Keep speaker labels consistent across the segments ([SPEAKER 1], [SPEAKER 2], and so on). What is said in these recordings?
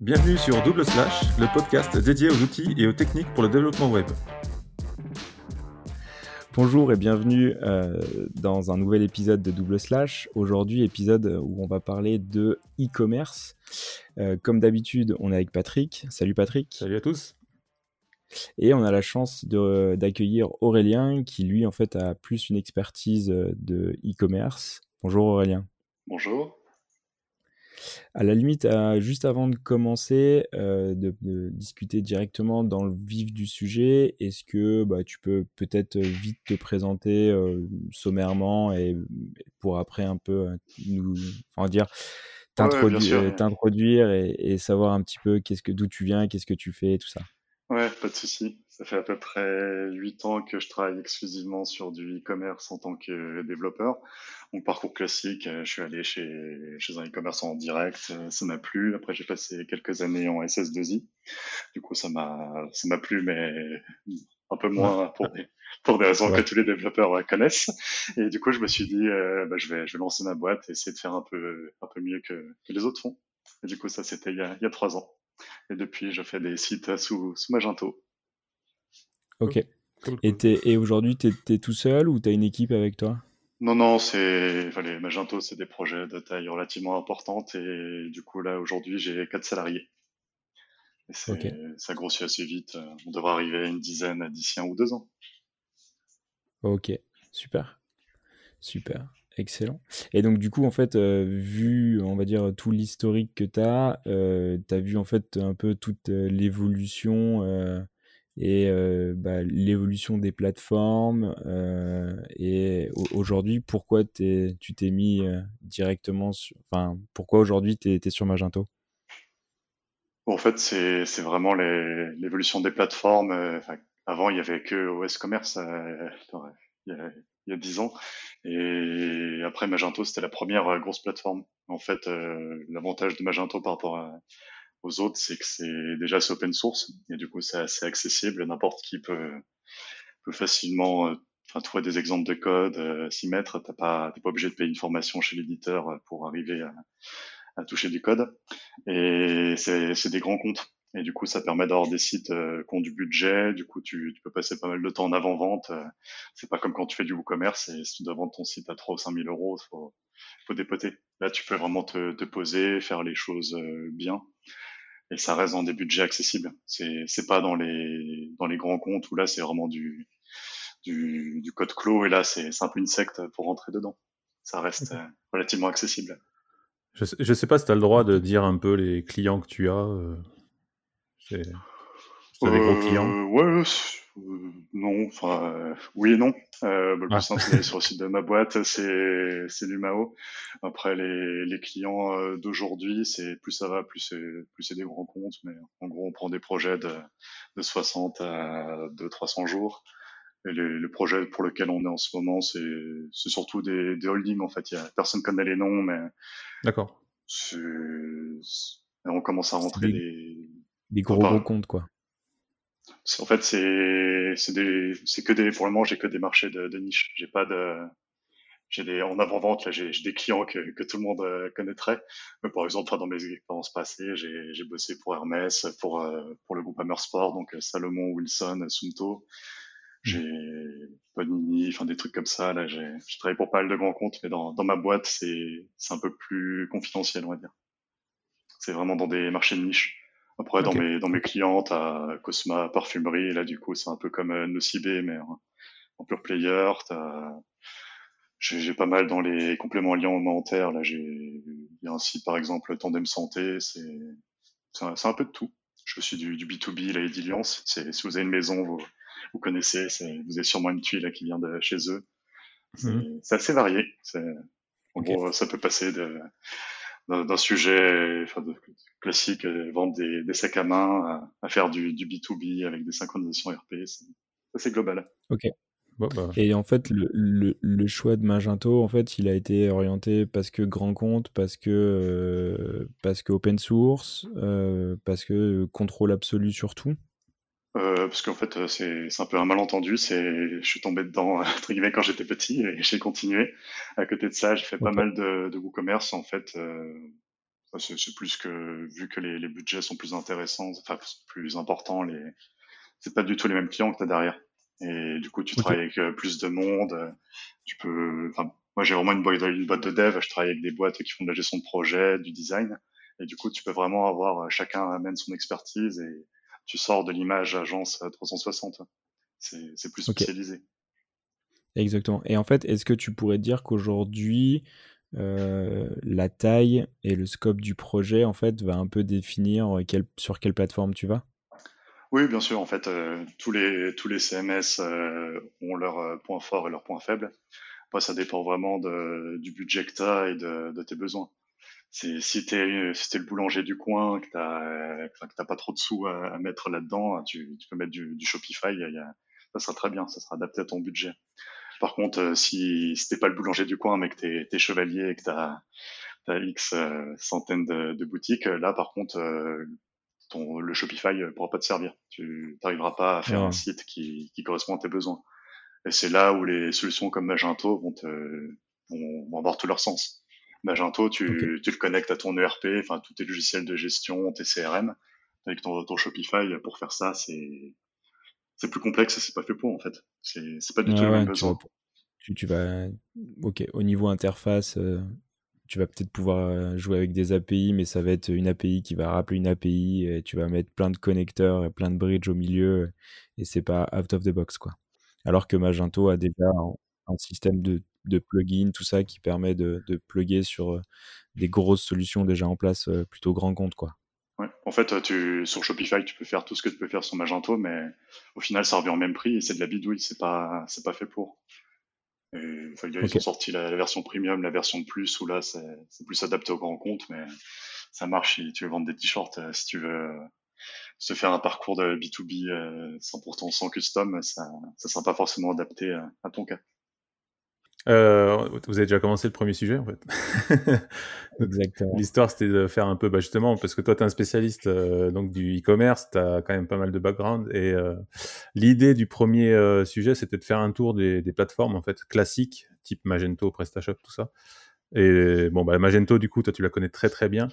[SPEAKER 1] Bienvenue sur Double Slash, le podcast dédié aux outils et aux techniques pour le développement web.
[SPEAKER 2] Bonjour et bienvenue euh, dans un nouvel épisode de Double Slash. Aujourd'hui, épisode où on va parler de e-commerce. Euh, comme d'habitude, on est avec Patrick. Salut Patrick.
[SPEAKER 1] Salut à tous.
[SPEAKER 2] Et on a la chance d'accueillir Aurélien qui lui en fait a plus une expertise de e-commerce. Bonjour Aurélien.
[SPEAKER 3] Bonjour.
[SPEAKER 2] À la limite, juste avant de commencer, euh, de, discuter directement dans le vif du sujet, est-ce que bah, tu peux peut-être vite te présenter euh, sommairement et pour après un peu euh, nous, enfin dire, t'introduire et, et, savoir un petit peu qu'est-ce que d'où tu viens, qu'est-ce que tu fais, tout ça.
[SPEAKER 3] Ouais, pas de souci. Ça fait à peu près huit ans que je travaille exclusivement sur du e-commerce en tant que développeur. Mon parcours classique, euh, je suis allé chez, chez un e-commerce en direct, euh, ça m'a plu. Après, j'ai passé quelques années en SS2I. Du coup, ça m'a, ça m'a plu, mais un peu moins pour des, pour des raisons que tous les développeurs connaissent. Et du coup, je me suis dit, euh, bah, je vais, je vais lancer ma boîte et essayer de faire un peu, un peu mieux que, que les autres font. Et du coup, ça, c'était il y a, il y a trois ans. Et depuis, je fais des sites sous, sous Magento.
[SPEAKER 2] Ok. Et, et aujourd'hui, tu es, tout seul ou tu as une équipe avec toi?
[SPEAKER 3] Non, non, c'est les Magento, c'est des projets de taille relativement importante. Et du coup, là, aujourd'hui, j'ai quatre salariés. Et ça grossit assez vite. On devrait arriver à une dizaine d'ici un ou deux ans.
[SPEAKER 2] Ok, super. Super. Excellent. Et donc, du coup, en fait, euh, vu, on va dire, tout l'historique que tu as, euh, tu as vu, en fait, un peu toute euh, et bah, l'évolution des plateformes. et aujourd'hui, pourquoi tu t'es mis directement sur. Enfin, pourquoi aujourd'hui tu es, sur Magento?
[SPEAKER 3] En fait, c'est vraiment l'évolution des plateformes. avant, il n'y avait que OS Commerce. il y a, 10 ans. Et après, Magento, c'était la première euh, grosse plateforme. En fait, euh, l'avantage de Magento par rapport aux autres, c'est que c'est déjà c'est open source et du coup, c'est assez accessible. N'importe qui peut, peut facilement euh, enfin, trouver des exemples de code, s'y mettre. T'as pas, t'es pas obligé de payer une formation chez l'éditeur pour arriver à, à toucher du code. Et c'est des grands comptes. Et du coup, ça permet d'avoir des sites euh, qui ont du budget. Du coup, tu, tu, peux passer pas mal de temps en avant-vente. Euh, c'est pas comme quand tu fais du WooCommerce et si tu dois vendre ton site à 3 ou 5 000 euros, faut, faut dépoter. Là, tu peux vraiment te, te poser, faire les choses euh, bien. Et ça reste dans des budgets accessibles. C'est, c'est pas dans les, dans les grands comptes où là, c'est vraiment du, du, du, code clos. Et là, c'est, un peu une secte pour rentrer dedans. Ça reste relativement accessible.
[SPEAKER 1] Je sais, je sais pas si tu as le droit de dire un peu les clients que tu as. C'est des gros clients
[SPEAKER 3] euh, Ouais, euh, non, enfin, euh, oui et non. Euh, bah, le plus simple, c'est sur le site de ma boîte, c'est c'est Lumao. Après, les, les clients d'aujourd'hui, c'est plus ça va, plus c'est plus c'est des grands comptes, mais en gros, on prend des projets de, de 60 à 200-300 jours. Et le projet pour lequel on est en ce moment, c'est c'est surtout des, des holdings en fait. Y a personne connaît les noms, mais
[SPEAKER 1] d'accord.
[SPEAKER 3] On commence à rentrer des,
[SPEAKER 2] des gros, gros comptes, quoi.
[SPEAKER 3] En fait, c'est que des pour le moment j'ai que des marchés de, de niche. J'ai pas de j'ai des en avant vente là j'ai des clients que, que tout le monde euh, connaîtrait. Mais par exemple, dans mes expériences passées, j'ai j'ai bossé pour Hermès, pour euh, pour le groupe Sport, donc euh, Salomon, Wilson, Sumto. J'ai Panini, enfin des trucs comme ça. Là, j'ai travaillé pour pas mal de grands comptes, mais dans dans ma boîte c'est c'est un peu plus confidentiel, on va dire. C'est vraiment dans des marchés de niche. Après, dans mes dans mes clients, t'as Cosma Parfumerie, là du coup c'est un peu comme euh, Nocibé, mais en, pure player. j'ai pas mal dans les compléments alimentaires. Là, j'ai il y a un site par exemple Tandem Santé, c'est c'est un, peu de tout. Je suis du, du B2B, la Ediliance. C'est si vous avez une maison, vous, vous connaissez, vous avez sûrement une tuile qui vient de chez eux. C'est mhm. assez varié. En gros, ça peut passer de d'un sujet enfin, de, classique, euh, vendre des, des, sacs à main, à, faire du, du, B2B avec des synchronisations RP, c'est assez global.
[SPEAKER 2] Ok. Bah. Et en fait, le, le, le, choix de Magento, en fait, il a été orienté parce que grand compte, parce que, euh, parce que open source, euh, parce que contrôle absolu sur tout.
[SPEAKER 3] Euh, parce qu'en fait, c'est un peu un malentendu. C'est, je suis tombé dedans entre guillemets quand j'étais petit et j'ai continué. À côté de ça, j'ai fait pas mal de, de WooCommerce. En fait, euh, c'est plus que vu que les, les, budgets sont plus intéressants, enfin plus importants, les c'est pas du tout les mêmes clients que tu as derrière. Et du coup, tu travailles avec euh, plus de monde. Euh, tu peux, enfin, moi j'ai vraiment une boîte, une boîte de dev. Je travaille avec des boîtes qui font de la gestion de projet, du design. Et du coup, tu peux vraiment avoir euh, chacun amène son expertise et tu sors de l'image agence 360. C'est plus spécialisé.
[SPEAKER 2] Exactement. Et en fait, est-ce que tu pourrais dire qu'aujourd'hui, euh, la taille et le scope du projet, en fait, va un peu définir quel, sur quelle plateforme tu vas?
[SPEAKER 3] Oui, bien sûr. En fait, euh, tous, les, tous les CMS euh, ont leurs points forts et leurs points faibles. Après, ça dépend vraiment de, du budget que tu as et de, de tes besoins. Si tu es, si le boulanger du coin, que tu n'as pas trop de sous à, mettre là-dedans, tu, tu, peux mettre du, du Shopify, y a, ça sera très bien, ça sera adapté à ton budget. Par contre, euh, si, si t'es pas le boulanger du coin, mais que t'es es chevalier et que t'as as X euh, centaines de, boutiques, euh, là, par contre, ton, le Shopify pourra pas te servir. Tu n'arriveras pas à faire un site qui, qui, correspond à tes besoins. Et c'est là où les solutions comme Magento vont, te, vont, avoir tout leur sens. Magento, tu, tu le connectes à ton ERP, enfin tous tes logiciels de gestion, tes CRM, avec ton, ton Shopify. Pour faire ça, c'est c'est plus complexe c'est pas fait pour en fait. C'est pas du tout le même besoin.
[SPEAKER 2] Tu, tu, vas, ok, au niveau interface, euh, tu vas peut-être pouvoir euh, jouer avec des API, mais ça va être une API qui va rappeler une API et tu vas mettre plein de connecteurs et plein de bridges au milieu et c'est pas out of the box quoi. Alors que Magento a déjà un, système de, de plugins, tout ça qui permet de, de plugger sur des grosses solutions déjà en place plutôt grand compte quoi.
[SPEAKER 3] En fait, tu, sur Shopify, tu peux faire tout ce que tu peux faire sur Magento, mais au final, ça revient au même prix et c'est de la bidouille, c'est pas, c'est pas fait pour. ils ont sorti la, version premium, la version plus, où là, c'est plus adapté au grand compte, mais ça marche si tu veux vendre des t-shirts, euh, si tu veux euh, se faire un parcours de B2B 100% euh, sans custom, ça, ça sera pas forcément adapté à ton cas.
[SPEAKER 1] Euh, vous avez déjà commencé le premier sujet en fait.
[SPEAKER 2] Exactement.
[SPEAKER 1] L'histoire c'était de faire un peu, bah, justement, parce que toi tu es un spécialiste euh, donc du e-commerce, tu as quand même pas mal de background et euh, l'idée du premier euh, sujet c'était de faire un tour des, des, plateformes en fait classiques, type Magento, PrestaShop, tout ça. Et bon, bah, Magento du coup, toi tu la connais très très bien.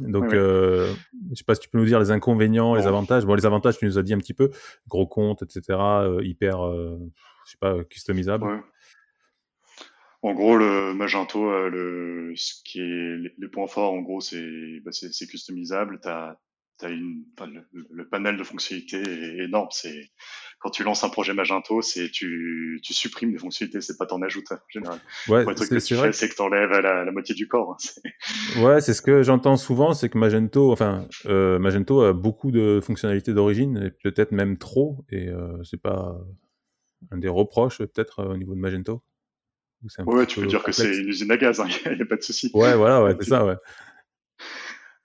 [SPEAKER 1] Donc, je sais pas si tu peux nous dire les inconvénients, les avantages. Bon, les avantages, tu nous as dit un petit peu, gros compte, etc., hyper, je sais pas, customisable.
[SPEAKER 3] En gros, le Magento, euh, le, ce qui est les points forts, en gros, c'est bah, c'est customisable. T'as as une, le, panel de fonctionnalités est énorme. C'est quand tu lances un projet Magento, c'est tu, tu supprimes des fonctionnalités, c'est pas t'en ajoutes en général.
[SPEAKER 1] Ouais,
[SPEAKER 3] c'est vrai. C'est que t'enlèves la, la moitié du corps.
[SPEAKER 1] Hein, ouais, c'est ce que j'entends souvent, c'est que Magento, enfin euh, Magento a beaucoup de fonctionnalités d'origine, et peut-être même trop, et euh, c'est pas un des reproches peut-être euh, au niveau de Magento.
[SPEAKER 3] Ouais, tu peux dire que c'est une usine à gaz, il hein, n'y a, pas de souci.
[SPEAKER 1] Ouais, voilà, ouais, c'est ça, ouais.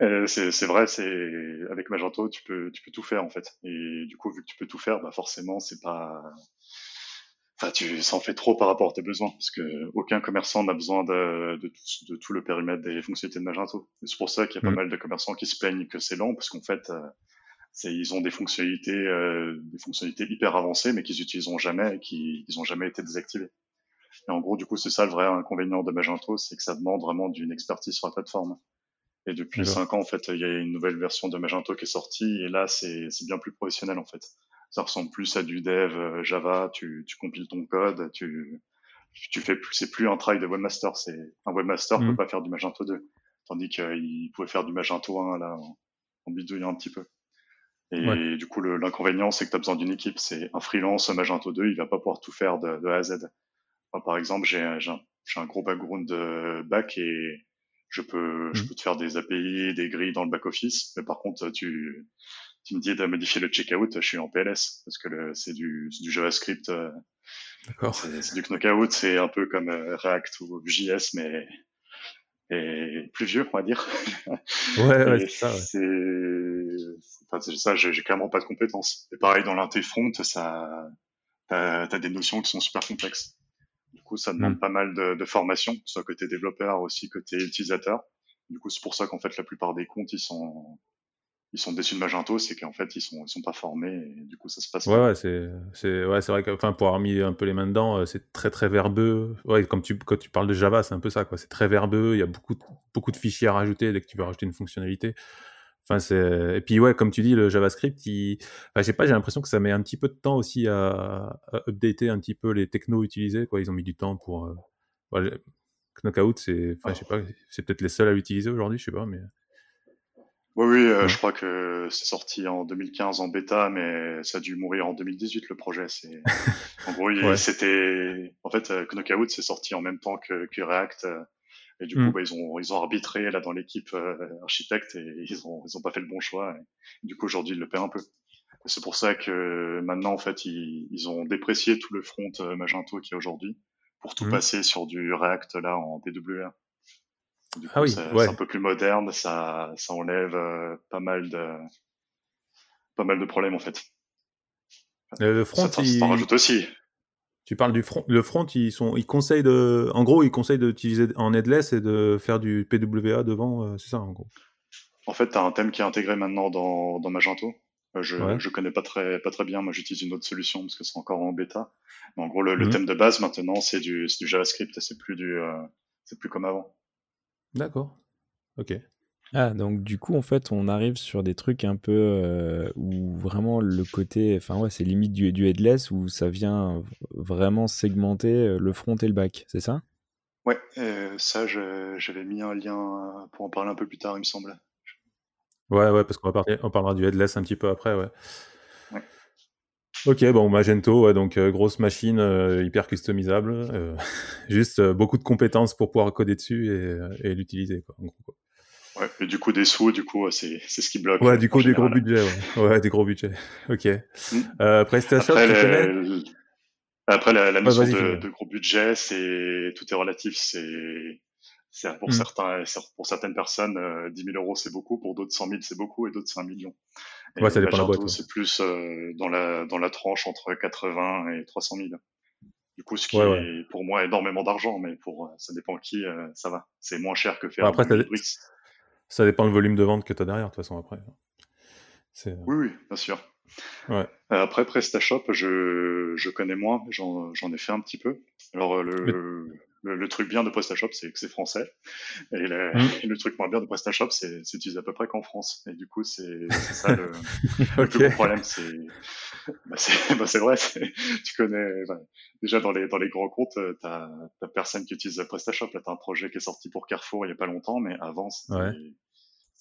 [SPEAKER 3] Euh, c'est vrai, c'est avec Magento, tu peux, tu peux tout faire en fait. Et du coup, vu que tu peux tout faire, bah forcément, c'est pas, enfin, tu s'en fais trop par rapport à tes besoins, parce que aucun commerçant n'a besoin de, de, tout, de, tout, le périmètre des fonctionnalités de Magento. C'est pour ça qu'il y a pas mm. mal de commerçants qui se plaignent que c'est lent, parce qu'en fait, euh, ils ont des fonctionnalités, euh, des fonctionnalités hyper avancées, mais qu'ils n'utiliseront jamais et qui n'ont jamais été désactivées. Et en gros, du coup, c'est ça le vrai inconvénient de Magento, c'est que ça demande vraiment d'une expertise sur la plateforme. Et depuis cinq ans, en fait, il y a une nouvelle version de Magento qui est sortie, et là, c'est bien plus professionnel, en fait. Ça ressemble plus à du dev euh, Java, tu, tu compiles ton code, tu, tu fais plus, c'est plus un travail de webmaster, c'est, un webmaster ne peut pas faire du Magento 2. Tandis qu'il pouvait faire du Magento 1, là, en, en bidouillant un petit peu. Et du coup, l'inconvénient, c'est que tu as besoin d'une équipe. C'est un freelance Magento 2, il va pas pouvoir tout faire de, de A à Z par exemple, j'ai un, un, gros background de back et je peux, je mmh. peux te faire des API, des grilles dans le back office. Mais par contre, tu, tu me dis de modifier le checkout, je suis en PLS parce que c'est du, du JavaScript. Euh, D'accord. C'est du knockout, c'est un peu comme euh, React ou JS, mais et plus vieux, on va dire.
[SPEAKER 1] Ouais, ouais c'est ça. Ouais.
[SPEAKER 3] C'est, enfin, ça, j'ai clairement pas de compétences. Et pareil dans l'inté front, ça, t'as, as des notions qui sont super complexes. Du coup, ça demande mm. pas mal de, de formation, soit côté développeur aussi côté utilisateur. Du coup, c'est pour ça qu'en fait, la plupart des comptes, ils sont, ils sont déçus de Magento, c'est qu'en fait ils sont ils sont pas formés et du coup ça se passe.
[SPEAKER 1] Ouais, ouais c'est c'est ouais, c'est vrai que enfin pour avoir mis un peu les mains dedans, euh, c'est très très verbeux. Ouais, comme tu quand tu parles de Java, c'est un peu ça quoi. C'est très verbeux. Il y a beaucoup beaucoup de fichiers à rajouter dès que tu veux rajouter une fonctionnalité. Enfin c'est et puis ouais, comme tu dis, le JavaScript, il... enfin, j'ai pas, j'ai l'impression que ça met un petit peu de temps aussi à, à updater un petit peu les technos utilisés quoi. Ils ont mis du temps pour. Euh... Knockout, c'est, enfin, je sais pas, c'est peut-être les seuls à l'utiliser aujourd'hui, je sais pas, mais.
[SPEAKER 3] Oui, oui, euh, je crois que c'est sorti en 2015 en bêta, mais ça a dû mourir en 2018 le projet. C'est en gros, c'était en fait euh, Knockout c'est sorti en même temps que, que React euh, et du coup mm. bah, ils ont ils ont arbitré là dans l'équipe architecte et ils ont ils ont pas fait le bon choix. Et, du coup aujourd'hui ils le paient un peu. C'est pour ça que maintenant en fait ils, ils ont déprécié tout le front Magento qui est aujourd'hui pour tout mm. passer sur du React là en DWR. Du ah oui, c'est un peu plus moderne, ça, ça enlève euh, pas mal de pas mal de problèmes en fait.
[SPEAKER 1] le front,
[SPEAKER 3] ça, il... rajoute aussi.
[SPEAKER 1] Tu parles du front. Le front, ils sont, ils conseillent de, en gros, ils conseillent d'utiliser en headless et de faire du PWA devant, euh, c'est ça en gros.
[SPEAKER 3] En fait, tu as un thème qui est intégré maintenant dans, dans Magento. Euh, je, ouais. je connais pas très, pas très bien. Moi, j'utilise une autre solution parce que c'est encore en bêta. Mais en gros, le, le mhm. thème de base maintenant, c'est du, du JavaScript et c'est plus du, c'est plus comme avant.
[SPEAKER 1] D'accord. Ok.
[SPEAKER 2] Ah, donc du coup, en fait, on arrive sur des trucs un peu euh, où vraiment le côté, enfin ouais, c'est limite du, du headless où ça vient vraiment segmenter euh, le front et le back, c'est ça?
[SPEAKER 3] Ouais, euh, ça, j'avais mis un lien pour en parler un peu plus tard, il me semble.
[SPEAKER 1] Ouais, ouais, parce qu'on va parler, on parlera du headless un petit peu après, ouais. Ok, bon, Magento, donc euh, grosse machine euh, hyper customisable, euh, juste beaucoup de compétences pour pouvoir coder dessus et, l'utiliser, quoi,
[SPEAKER 3] Ouais, et du coup, des sous, du coup, c'est ce qui bloque.
[SPEAKER 1] Ouais, du coup, des gros budgets, ouais. ouais. des gros budgets. Ok. Mm. PrestaShop,
[SPEAKER 3] Après,
[SPEAKER 1] tu connais
[SPEAKER 3] Après, la, la notion de, de, gros budget, c'est tout est relatif. C'est pour, mm. certains, pour certaines personnes, 10 000 euros, c'est beaucoup. Pour d'autres, 100 000, c'est beaucoup. Et d'autres, c'est un million.
[SPEAKER 1] Ouais, ça dépend de la boîte.
[SPEAKER 3] C'est plus euh, dans, la, dans la tranche entre 80 et 300 000. Du coup, ce qui est pour moi énormément d'argent, mais pour euh, ça dépend qui, euh, ça va. C'est moins cher que faire
[SPEAKER 1] après, ça, ça, dépend le volume de vente que tu as derrière, de toute façon, après.
[SPEAKER 3] Oui, oui, bien sûr. Ouais. après PrestaShop, je, je connais moins, j'en ai fait un petit peu. Alors, le, le, truc bien de PrestaShop, c'est que c'est français. Et le, mmh. le, truc moins bien de PrestaShop, c'est utilisé à peu près qu'en France. Et du coup, c'est ça le, le, plus gros problème. C'est bah bah vrai. Tu connais bah, déjà dans les dans les grands comptes, euh, t'as as personne qui utilise PrestaShop. Là, t'as un projet qui est sorti pour Carrefour il y a pas longtemps, mais avant, c'est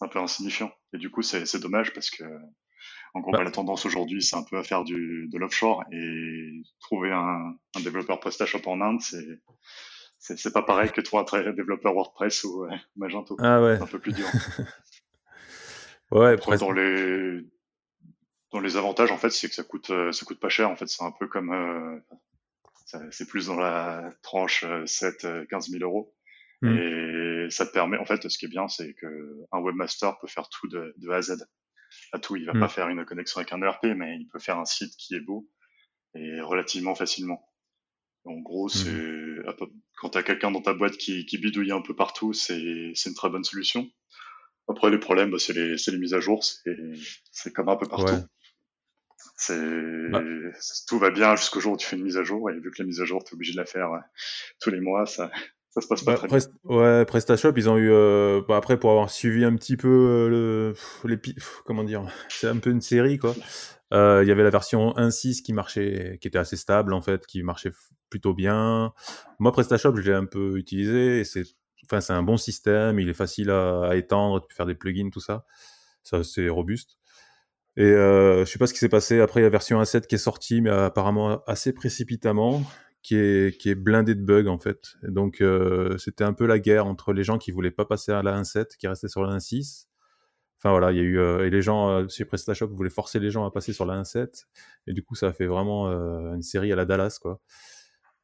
[SPEAKER 3] un peu insignifiant. Et du coup, c'est dommage parce que en gros, bah. la tendance aujourd'hui, c'est un peu à faire du, de l'offshore et trouver un, un développeur PrestaShop en Inde, c'est c'est pas pareil que toi, un développeur WordPress ou euh, Magento.
[SPEAKER 1] Ah ouais.
[SPEAKER 3] C'est un peu plus dur.
[SPEAKER 1] ouais,
[SPEAKER 3] dans les dans les avantages, en fait, c'est que ça coûte euh, ça coûte pas cher. En fait, c'est un peu comme euh, c'est plus dans la tranche 7 15 000 euros. Hmm. Et ça te permet, en fait, ce qui est bien, c'est que un webmaster peut faire tout de, de A à Z. À tout, il va hmm. pas faire une connexion avec un ERP, mais il peut faire un site qui est beau et relativement facilement. En gros, c'est mmh. quand tu as quelqu'un dans ta boîte qui, qui bidouille un peu partout, c'est une très bonne solution. Après, les problèmes, bah, c'est les, les, mises à jour, c'est comme un peu partout. C'est bah. tout va bien jusqu'au jour où tu fais une mise à jour et vu que la mise à jour tu es obligé de la faire euh, tous les mois, ça ça se passe pas bah, très bien.
[SPEAKER 1] Ouais, PrestaShop, ils ont eu euh, bah, après pour avoir suivi un petit peu euh, le les comment dire, c'est un peu une série quoi. Euh, il y avait la version 1.6 qui marchait, qui était assez stable en fait, qui marchait plutôt bien. Moi, PrestaShop, je l'ai un peu utilisé et c'est, enfin, c'est un bon système. Il est facile à, étendre, tu peux faire des plugins, tout ça. Ça, c'est robuste. Et je sais pas ce qui s'est passé. Après, il y a la version 1.7 qui est sortie, mais apparemment assez précipitamment, qui est, qui est blindée de bugs en fait. donc, euh, c'était un peu la guerre entre les gens qui voulaient pas passer à la 1.7, qui restaient sur la 1.6 Enfin voilà, il y a eu euh, et les gens euh, chez PrestaShop voulaient forcer les gens à passer sur la 1.7 et du coup ça a fait vraiment euh, une série à la Dallas quoi.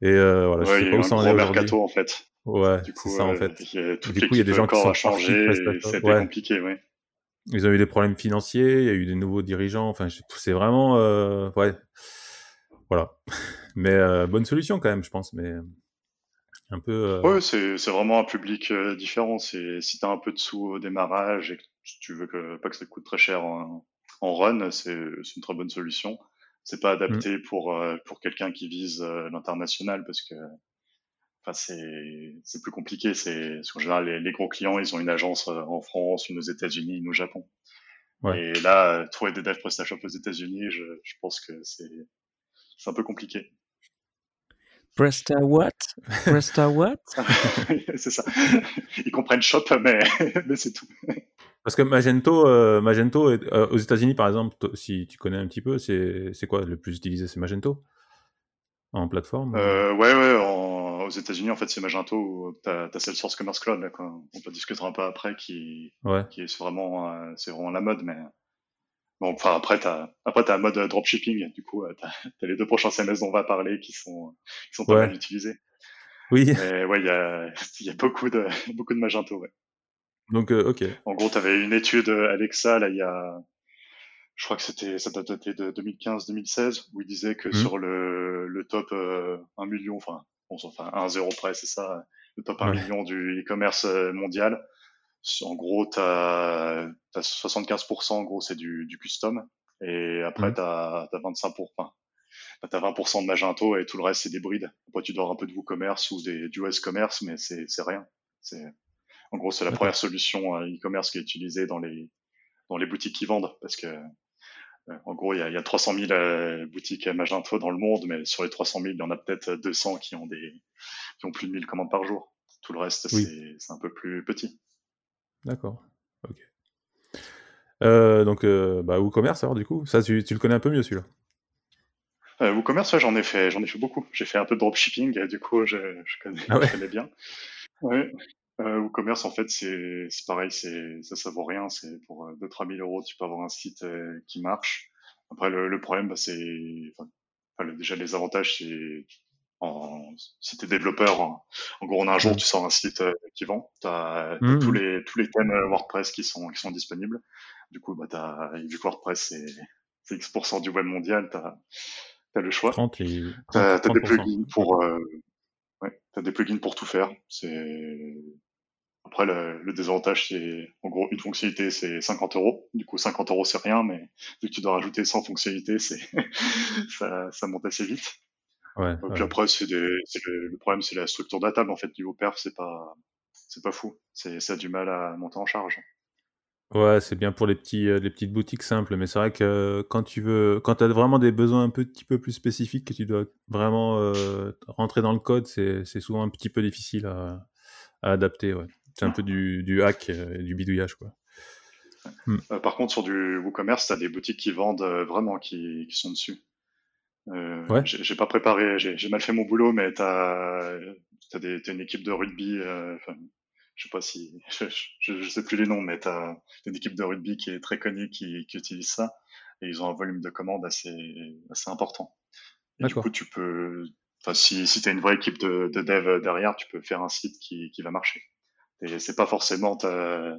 [SPEAKER 1] Et voilà,
[SPEAKER 3] je sais pas où ça en est mercato en fait.
[SPEAKER 1] Ouais, c'est ça en fait.
[SPEAKER 3] du coup, il y a des gens qui sont changés, c'était ouais. compliqué, ouais.
[SPEAKER 1] Ils ont eu des problèmes financiers, il y a eu des nouveaux dirigeants, enfin c'est vraiment ouais. Voilà. Mais bonne solution quand même, je pense mais Un peu. Euh,
[SPEAKER 3] Oui, c'est c'est vraiment un public différent. C'est si tu as un peu de sous au démarrage et que tu veux que pas que ça coûte très cher en, en run, c'est c'est une très bonne solution. C'est pas
[SPEAKER 1] Mm.
[SPEAKER 3] adapté pour pour quelqu'un qui vise l'international parce que enfin c'est c'est plus compliqué. C'est qu'en général les, les gros clients ils ont une agence en France, une aux États-Unis, une au Japon.
[SPEAKER 1] Ouais.
[SPEAKER 3] Et là, trouver des devs PrestaShop aux États-Unis, je, je pense que c'est c'est un peu compliqué.
[SPEAKER 2] Presta what? Presta what?
[SPEAKER 3] C'est ça. Ils comprennent Shop, mais, mais c'est tout.
[SPEAKER 1] Parce que Magento, euh, Magento est- euh, aux États-Unis, par exemple, si tu connais un petit peu, c'est c'est quoi le plus utilisé? C'est Magento? En plateforme?
[SPEAKER 3] Euh, ouais, ouais, en- aux États-Unis, en fait, c'est Magento ou t'as as Salesforce Commerce Cloud, là, quoi. On peut discuter un peu après, qui,
[SPEAKER 1] Ouais.
[SPEAKER 3] qui est vraiment, euh, c'est vraiment la mode, mais bon, enfin, après, t'as, après, t'as un mode euh, dropshipping, du coup, euh, t'as as les deux prochains CMS dont on va parler qui sont, qui sont pas
[SPEAKER 1] Ouais.
[SPEAKER 3] mal utilisés.
[SPEAKER 1] Oui.
[SPEAKER 3] Mais ouais, il y a, y a beaucoup de, beaucoup de Magento, ouais.
[SPEAKER 1] Donc, euh, ok.
[SPEAKER 3] En gros, tu avais une étude euh, Alexa, là, il y a, je crois que c'était, ça dater de 2015-2016, où il disait que
[SPEAKER 1] Mhm.
[SPEAKER 3] sur le, le top euh, 1 million, enfin, bon, enfin, 1 0 près, c'est ça, le top 1
[SPEAKER 1] Ouais.
[SPEAKER 3] million du e-commerce euh, mondial. En gros, t'as, as 75%, en gros, c'est du, du custom. Et après,
[SPEAKER 1] Mhm.
[SPEAKER 3] t'as, t'as 25%, enfin, t'as 20% de Magento et tout le reste, c'est des brides. Après, tu dois avoir un peu de WooCommerce ou des, du US Commerce, mais c'est, c'est rien. C'est, en gros, c'est la première solution euh, e-commerce qui est utilisée dans les dans les boutiques qui vendent, parce que euh, en gros, il y a, y a 300 000 euh, boutiques Magento dans le monde, mais sur les 300 000, il y en a peut-être 200 qui ont des qui ont plus de 1000 commandes par jour. Tout le reste,
[SPEAKER 1] Oui.
[SPEAKER 3] c'est c'est un peu plus petit.
[SPEAKER 1] D'accord. Ok. Euh, donc, euh, bah, WooCommerce, alors, du coup, ça, tu, tu le connais un peu mieux, celui-là?
[SPEAKER 3] Euh, WooCommerce, ouais, j'en ai fait, j'en ai fait beaucoup. J'ai fait un peu de dropshipping, et du coup, je, je connais,
[SPEAKER 1] Ah ouais?
[SPEAKER 3] je connais bien. Ouais. Euh, WooCommerce, en fait, c'est c'est pareil, c'est ça, ça vaut rien. C'est pour euh, 2-3 000 euros, tu peux avoir un site euh, qui marche. Après, le, le problème, bah, c'est enfin, enfin, le- déjà les avantages, c'est en, si t'es développeur, en, en gros, en un jour,
[SPEAKER 1] Mhm.
[SPEAKER 3] tu sors un site euh, qui vend. T'as as
[SPEAKER 1] Mhm.
[SPEAKER 3] tous les tous les thèmes euh, WordPress qui sont qui sont disponibles. Du coup, bah, t'as vu que WordPress, c'est c'est X% du web mondial. T'as t'as le choix.
[SPEAKER 1] 30 et
[SPEAKER 3] T'as
[SPEAKER 1] 30,
[SPEAKER 3] t'as des
[SPEAKER 1] 30%.
[SPEAKER 3] plugins pour euh, ouais, t'as des plugins pour tout faire. C'est après le, le désavantage c'est en gros une fonctionnalité c'est 50 euros. Du coup 50 euros c'est rien, mais vu que tu dois rajouter 100 fonctionnalités, c'est ça, ça monte assez vite.
[SPEAKER 1] Ouais, ouais.
[SPEAKER 3] après c'est le, le problème c'est la structure de la table en fait niveau perf c'est pas c'est pas fou. C'est ça a du mal à monter en charge.
[SPEAKER 1] Ouais, c'est bien pour les petits, euh, les petites boutiques simples, mais c'est vrai que euh, quand tu veux, quand tu as vraiment des besoins un petit peu plus spécifiques que tu dois vraiment euh, rentrer dans le code, c'est c'est souvent un petit peu difficile à, à adapter. Ouais. C'est un peu du, du hack et du bidouillage, quoi.
[SPEAKER 3] Euh, par contre sur du WooCommerce t'as des boutiques qui vendent euh, vraiment qui, qui sont dessus. Euh,
[SPEAKER 1] Ouais.
[SPEAKER 3] j'ai pas préparé, j'ai mal fait mon boulot, mais t'as t'as une équipe de rugby, euh, je sais pas si je, je, je sais plus les noms, mais t'as une équipe de rugby qui est très connue qui, qui utilise ça et ils ont un volume de commandes assez assez important. Et du coup tu peux, enfin si si t'as une vraie équipe de, de dev derrière, tu peux faire un site qui qui va marcher. Et c'est pas forcément ta,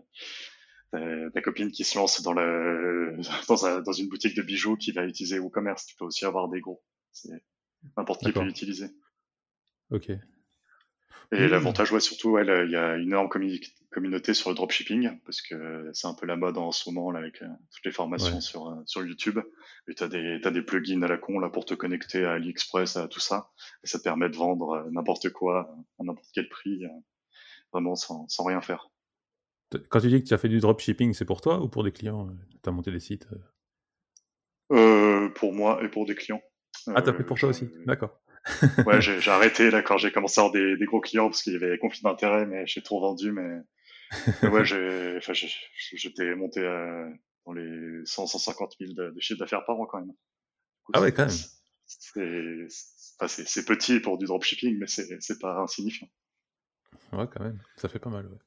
[SPEAKER 3] ta, copine qui se lance dans le dans, un, dans une boutique de bijoux qui va utiliser WooCommerce. Tu peux aussi avoir des gros. C'est n'importe qui peut l'utiliser.
[SPEAKER 1] Ok.
[SPEAKER 3] Et l'avantage, ouais, surtout, ouais, il y a une énorme commu- communauté sur le dropshipping parce que c'est un peu la mode en ce moment là avec euh, toutes les formations
[SPEAKER 1] Ouais.
[SPEAKER 3] sur euh, sur YouTube. Et t'as des t'as des plugins à la con là pour te connecter à AliExpress à tout ça et ça te permet de vendre euh, n'importe quoi à n'importe quel prix, vraiment sans sans rien faire.
[SPEAKER 1] Quand tu dis que tu as fait du dropshipping, c'est pour toi ou pour des clients Tu as monté des sites euh?
[SPEAKER 3] Euh, pour moi et pour des clients.
[SPEAKER 1] Ah, t'as
[SPEAKER 3] Euh,
[SPEAKER 1] fait pour toi aussi D'accord.
[SPEAKER 3] Ouais, j'ai arrêté là quand j'ai commencé à avoir des, des gros clients parce qu'il y avait conflit d'intérêt, mais j'ai tout vendu. Mais, mais ouais, j'étais monté à, dans les 100, 150 000 de, de chiffre d'affaires par an quand même. Coup,
[SPEAKER 1] Ah ouais, quand même.
[SPEAKER 3] C'est, enfin, petit pour du dropshipping, mais c'est pas insignifiant.
[SPEAKER 1] Ouais, quand même. Ça fait pas mal. Ouais.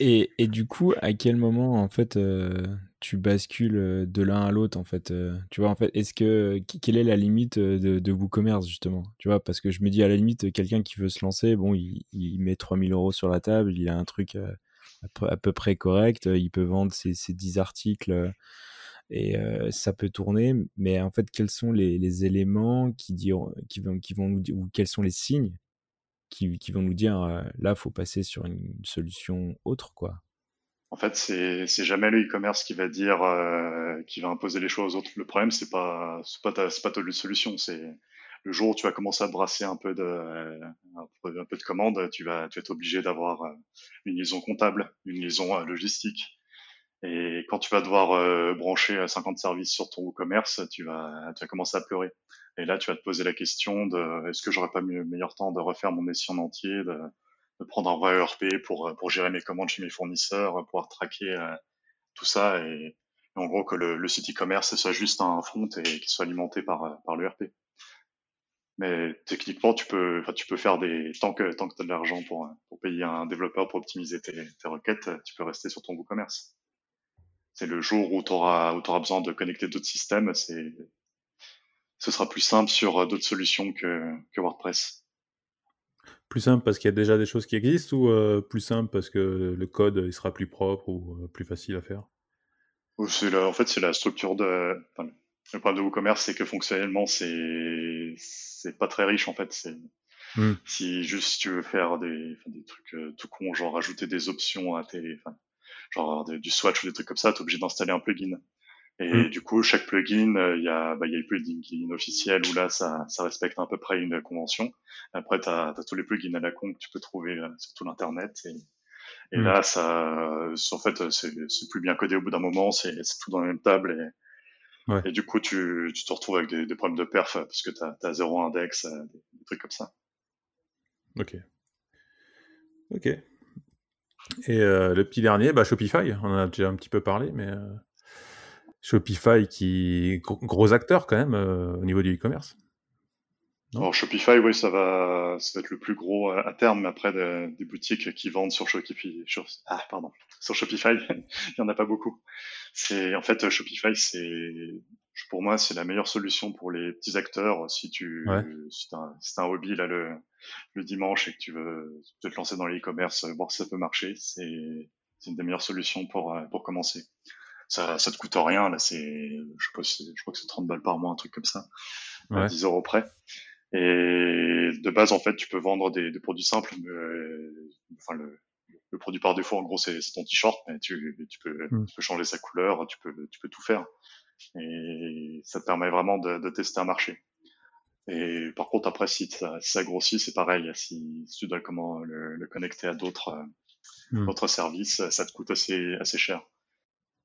[SPEAKER 2] Et, du coup, à quel moment en fait euh, tu bascules euh, de l'un à l'autre en fait euh, Tu vois en fait, est-ce que quelle est la limite de, de WooCommerce justement Tu vois? Parce que je me dis à la limite quelqu'un qui veut se lancer, bon, il, il met 3000 euros sur la table, il a un truc à, peu, près correct, il peut vendre ses, ses 10 articles et ça peut tourner. Mais en fait, quels sont les, les éléments qui diront, qui vont, qui vont nous dire ou quels sont les signes qui, vont nous dire euh, là, faut passer sur une solution autre, quoi.
[SPEAKER 3] En fait, c'est jamais le e-commerce qui va dire, euh, qui va imposer les choses aux autres. Le problème, c'est pas pas ta, pas ta solution. C'est le jour où tu vas commencer à brasser un peu de peu, un peu de commandes, tu vas tu vas être obligé d'avoir euh, une liaison comptable, une liaison euh, logistique. Et quand tu vas devoir euh, brancher 50 services sur ton e-commerce, tu vas tu vas commencer à pleurer. Et là, tu vas te poser la question de est-ce que j'aurais pas mieux, meilleur temps de refaire mon essai en entier, de, de prendre un vrai ERP pour pour gérer mes commandes chez mes fournisseurs, pouvoir traquer tout ça et, en gros que le, le site e-commerce soit juste un front et qu'il soit alimenté par par l'ERP. Mais techniquement, tu peux, tu peux faire des tant que tant que tu as de l'argent pour pour payer un développeur pour optimiser tes, tes requêtes, tu peux rester sur ton WooCommerce. C'est le jour où tu auras besoin de connecter d'autres systèmes, c'est ce sera plus simple sur d'autres solutions que que WordPress.
[SPEAKER 1] Plus simple parce qu'il y a déjà des choses qui existent ou euh, plus simple parce que le code il sera plus propre ou euh, plus facile à faire?
[SPEAKER 3] C'est en fait c'est la structure de enfin, le problème de WooCommerce, c'est que fonctionnellement, c'est c'est pas très riche en fait. C'est mm. si juste tu veux faire des, des trucs euh, tout con, genre ajouter des options à tes, genre du swatch ou des trucs comme ça, t'es obligé d'installer un plugin. Et mm. du coup, chaque plugin, euh, il y a, bah, il y a les plugins officiels où là, ça, ça respecte à peu près une convention. Après, t'as as tous les plugins à la con que tu peux trouver euh, sur tout l'internet. Et, et mm. là, ça, en fait, c'est plus bien codé au bout d'un moment. C'est tout dans la même table et et du coup, tu, tu te retrouves avec des, des problèmes de perf parce que tu as, zéro index, euh, des, trucs comme ça.
[SPEAKER 1] Ok. Ok. Et euh, le petit dernier, bah, Shopify, on en a déjà un petit peu parlé, mais euh, Shopify qui gros acteur quand même au niveau du e-commerce.
[SPEAKER 3] Alors Shopify, oui, ça va, ça être le plus gros à terme, mais après des, boutiques qui vendent sur Shopify, ah pardon, sur Shopify, il y en a pas beaucoup. C'est en fait Shopify, c'est pour moi c'est la meilleure solution pour les petits acteurs. Si tu, si c'est un, hobby là le, le dimanche et que tu veux te lancer dans l'e-commerce, voir si ça peut marcher, c'est c'est une des meilleures solutions pour pour commencer. Ça ça te coûte rien là, c'est je, je crois que c'est 30 balles par mois, un truc comme ça, à 10 euros près. Et de base, en fait, tu peux vendre des, des produits simples. Mais, euh, enfin, le, le, produit par défaut, en gros, c'est ton t-shirt, mais tu, tu, peux, hmm. tu peux changer sa couleur, tu peux, tu peux tout faire. Et ça te permet vraiment de, de tester un marché. Et par contre, après, si ça, si ça grossit, c'est pareil. Si, si, tu dois comment le, le connecter à d'autres mmh. services, ça te coûte assez, assez cher.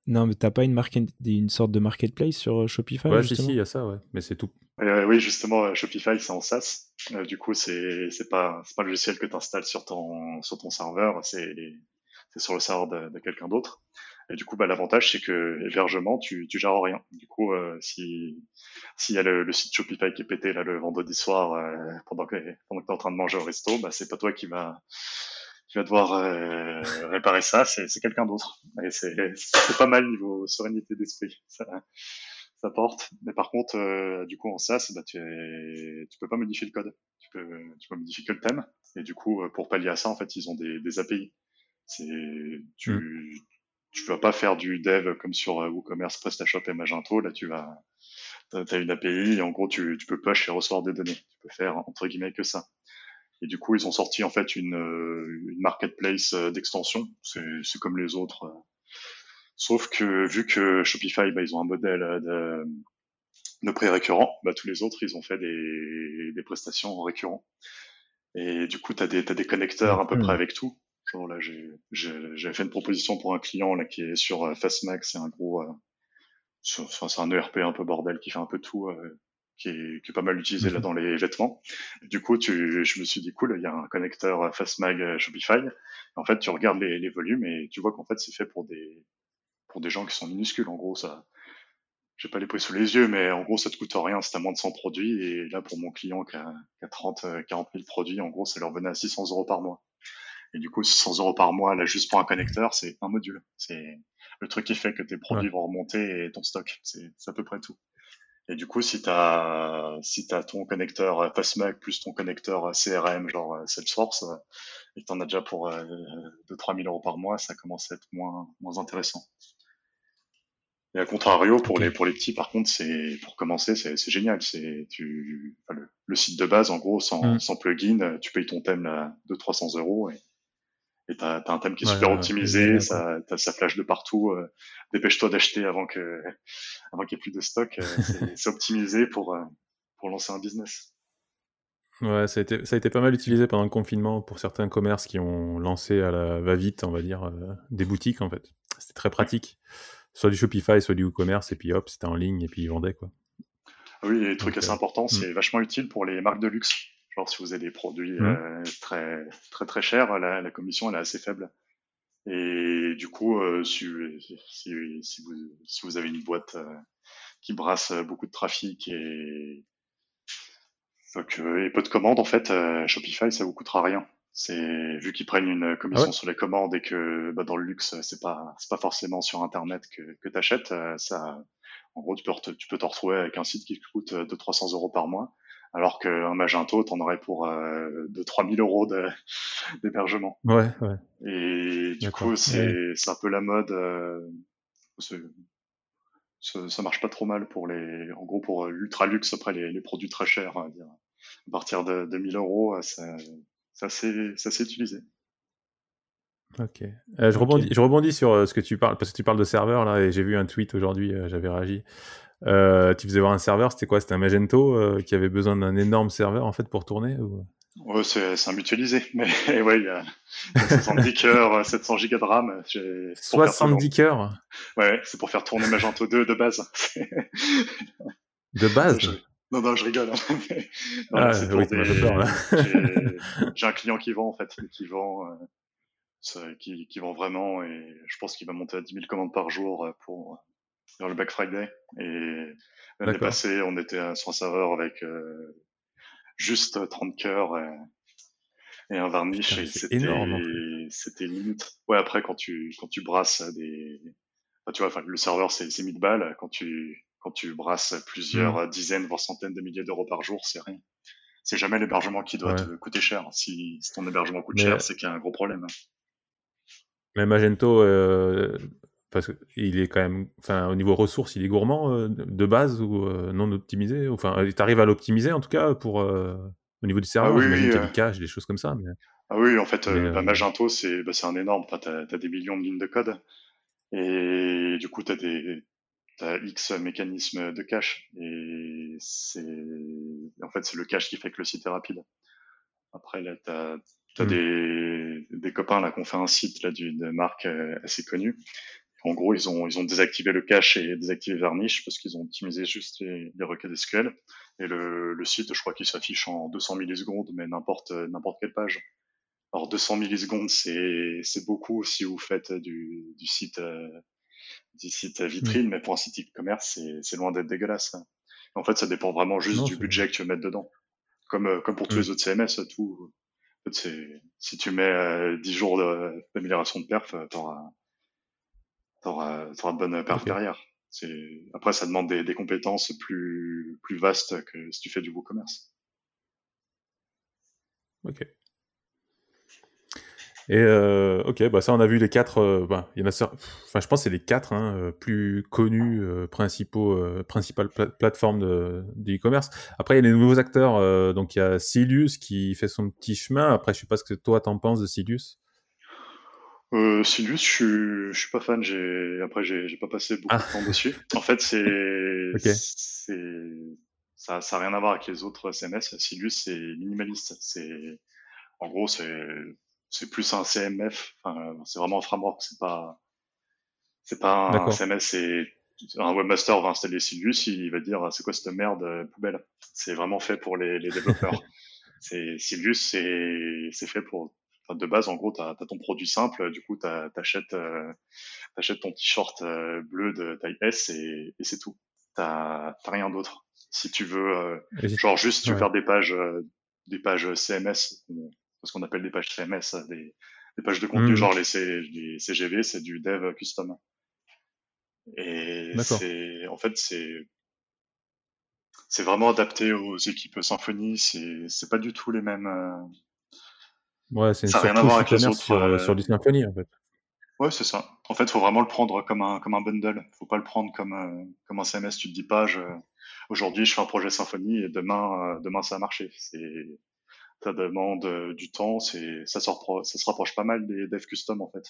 [SPEAKER 2] Non, mais t'as pas une, sorte de marketplace sur euh, Shopify
[SPEAKER 1] Ouais, si, si, il y a ça, ouais. Mais c'est tout.
[SPEAKER 3] Euh, oui, justement, euh, Shopify, c'est en SaaS. Euh, du coup, c'est c'est pas c'est pas le logiciel que tu installes sur ton sur ton serveur, c'est c'est sur le serveur de, de quelqu'un d'autre. Et du coup, bah, l'avantage, c'est que hébergement, tu, tu gères rien. Du coup, euh, si s'il y a le, le, site Shopify qui est pété là le vendredi soir pendant que pendant que t'es en train de manger au resto, bah, c'est pas toi qui va qui va devoir réparer ça, c'est quelqu'un d'autre. Et c'est pas mal niveau sérénité d'esprit ça porte. Mais par contre, euh, du coup, en SaaS, bah, tu, tu peux pas modifier le code. Tu peux, tu peux modifier que le thème. Et du coup, euh, pour pallier à ça, en fait, ils ont des, des API. C'est, tu. Tu vas pas faire du dev comme sur euh, WooCommerce, PrestaShop et Magento. Là, tu vas, t'as une API et en gros, tu, tu peux push et recevoir des données. Tu peux faire, entre guillemets, que ça. Et du coup, ils ont sorti, en fait, une, une marketplace d'extension. C'est comme les autres Sauf que vu que Shopify, bah, ils ont un modèle euh, de, de prix récurrent, bah, tous les autres, ils ont fait des, des prestations récurrents. Et du coup, tu as des, as des connecteurs à peu près avec tout. Genre là, j'ai fait une proposition pour un client là qui est sur euh, Fastmax, c'est un gros, euh, c'est un ERP un peu bordel qui fait un peu tout, euh, qui, est, qui est pas mal utilisé là mhm. dans les vêtements. Du coup, tu, je me suis dit cool, il y a un connecteur Fastmag Shopify. En fait, tu regardes les, les volumes et tu vois qu'en fait, c'est fait pour des pour des gens qui sont minuscules. En gros, ça, j'ai pas les prix sous les yeux, mais en gros, ça te coûte rien c'est à moins de 100 produits. Et là, pour mon client qui a, qui a 30, 40 000 produits, en gros, ça leur venait à 600 euros par mois. Et du coup, 600 euros par mois, là, juste pour un connecteur, c'est un module. C'est le truc qui fait que tes produits vont remonter et ton stock. C'est à peu près tout. Et du coup, si t'as si t'as ton connecteur Fastmac plus ton connecteur CRM, genre Salesforce, et que t'en as déjà pour 2-3 000 euros par mois, ça commence à être moins moins intéressant. Et à contrario, pour les pour les petits, par contre, c'est pour commencer, c'est c'est génial. C'est tu enfin, le, le, site de base, en gros, sans, mm. sans plugin, tu payes ton thème là, de 300 euros et et t'as as un thème qui est super optimisé, ça, ça flash de partout. Euh, Dépêche-toi d'acheter avant que avant qu'il y ait plus de stock. Euh, c'est optimisé pour euh, pour lancer un business.
[SPEAKER 1] Ouais, ça a, été, ça a été pas mal utilisé pendant le confinement pour certains commerces qui ont lancé à la va-vite, on va dire, euh, des boutiques en fait. C'était très pratique. Soit du Shopify, soit du WooCommerce, et puis hop, c'était en ligne, et puis ils vendaient quoi.
[SPEAKER 3] Oui, et truc assez important, c'est hmm. vachement utile pour les marques de luxe. Si vous avez des produits mmh. très très très chers, la, la, commission elle est assez faible. Et du coup, euh, si, si, si, vous, si vous avez une boîte euh, qui brasse beaucoup de trafic et, donc, et peu de commandes, en fait, Shopify ça vous coûtera rien. C'est vu qu'ils prennent une commission ah sur les commandes et que bah, dans le luxe c'est pas c'est pas forcément sur internet que que t'achètes, ça en gros tu peux tu peux te retrouver avec un site qui coûte de 300 euros par mois alors qu'un Magento, t'en aurais pour euh, de 3000 euros d'hébergement.
[SPEAKER 1] Ouais, ouais.
[SPEAKER 3] Et du coup, c'est un peu la mode. Euh, ça, ça, marche pas trop mal pour les, en gros, pour l'ultra luxe après les, les, produits très chers. À, dire. à partir de, de 1000 euros, ça, ça s'est utilisé.
[SPEAKER 1] Ok. Euh, je, rebondis, je rebondis sur euh, ce que tu parles, parce que tu parles de serveur là, et j'ai vu un tweet aujourd'hui, euh, j'avais réagi. Euh, tu faisais voir un serveur, c'était quoi? C'était un Magento euh, qui avait besoin d'un énorme serveur en fait pour tourner ou...
[SPEAKER 3] Ouais, c'est un mutualisé, mais ouais, il y a, 70 cœurs, 700 gigas de RAM.
[SPEAKER 1] 70 cœurs?
[SPEAKER 3] Ouais, c'est pour faire tourner Magento 2 de base.
[SPEAKER 1] de base?
[SPEAKER 3] Non, non, je rigole. Hein.
[SPEAKER 1] ah, oui,
[SPEAKER 3] J'ai un client qui vend en fait, qui vend, euh, qui, qui vend vraiment, et je pense qu'il va monter à 10 000 commandes par jour pour dans le Black Friday. Et l'année passée, on était sur un serveur avec euh, juste 30 cœurs et, un varnish. c'était c'était limite. Ouais, après quand tu quand tu brasses des, enfin, tu vois, enfin le serveur c'est c'est 1000 balles. Quand tu quand tu brasses plusieurs mmh. dizaines voire centaines de milliers d'euros par jour, c'est rien. C'est jamais l'hébergement qui doit te coûter cher. Si, si ton hébergement coûte cher, c'est qu'il y a un gros problème.
[SPEAKER 1] Mais Magento, euh, parce qu'il est quand même, enfin, au niveau ressources, il est gourmand euh, de base ou euh, non optimisé. Enfin, euh, tu arrives à l'optimiser en tout cas pour au niveau du serveur. Ah oui, j'imagine qu'il y a du cache, des choses comme ça. Mais...
[SPEAKER 3] Ah oui, en fait, bah, Magento, c'est bah, un énorme. Enfin, tu as, des millions de lignes de code et du coup, tu as des as X mécanismes de cache et c'est en fait c'est le cache qui fait que le site est rapide. Après là, tu as, as mmh. des, des copains là qui ont fait un site là d'une marque assez connue en gros, ils ont, ils ont désactivé le cache et désactivé Varnish parce qu'ils ont optimisé juste les, les requêtes SQL. Et le, le site, je crois qu'il s'affiche en 200 millisecondes, mais n'importe, n'importe quelle page. Alors 200 millisecondes, c'est, c'est beaucoup si vous faites du, du site, euh, du site vitrine, mm. mais pour un site e-commerce, c'est, c'est loin d'être dégueulasse. En fait, ça dépend vraiment juste du budget que tu veux mettre dedans. Comme, euh, comme pour tous mm. les autres CMS, tout. En fait, c'est, si tu mets euh, 10 jours d'amélioration de, de perf, t'auras, t'auras auras de bonnes pertes derrière. C'est après ça demande des, des, compétences plus plus vastes que si tu fais du WooCommerce.
[SPEAKER 1] Ok. Et euh, ok, bah ça on a vu les quatre. Euh, bah, il y en a, enfin je pense c'est les quatre hein, euh, plus connus euh, principaux principales pla plateformes de, de e-commerce. Après il y a les nouveaux acteurs. donc il y a Silius qui fait son petit chemin. Après je sais pas ce que toi t'en penses de Silius?
[SPEAKER 3] Euh, Silius, je suis, je suis pas fan. J'ai après j'ai, pas passé beaucoup de ah. temps dessus. En fait, c'est, c'est, ça, ça a rien à voir avec les autres CMS. Silius, c'est minimaliste. C'est, en gros, c'est, c'est plus un CMF. Enfin, c'est vraiment un framework. C'est pas, c'est pas un CMS. C'est un webmaster va installer Silius, il va dire c'est quoi cette merde euh, poubelle? C'est vraiment fait pour les, les développeurs. c'est Silius, c'est, c'est fait pour de base, en gros, tu as, ton produit simple, du coup, tu achètes, euh, ton t-shirt euh, bleu de taille S et, et c'est tout. T'as rien d'autre. Si tu veux, euh, genre juste, tu veux faire des pages, des pages CMS, ce qu'on appelle des pages CMS, des, des pages de contenu, mmh. genre les, C, les CGV, c'est du dev custom. Et c'est, en fait, c'est, c'est vraiment adapté aux équipes Symfony. C'est, c'est pas du tout les mêmes,
[SPEAKER 1] Ouais, c'est ça n'a rien à voir avec les autres. Sur, euh, sur, du Symfony, en fait.
[SPEAKER 3] Ouais, c'est ça. En fait, faut vraiment le prendre comme un comme un bundle. Faut pas le prendre comme euh, comme un CMS. Tu te dis pas, je, aujourd'hui, je fais un projet Symfony et demain euh, demain ça a marché. C'est ça demande euh, du temps. C'est ça se ça se rapproche pas mal des devs custom en fait.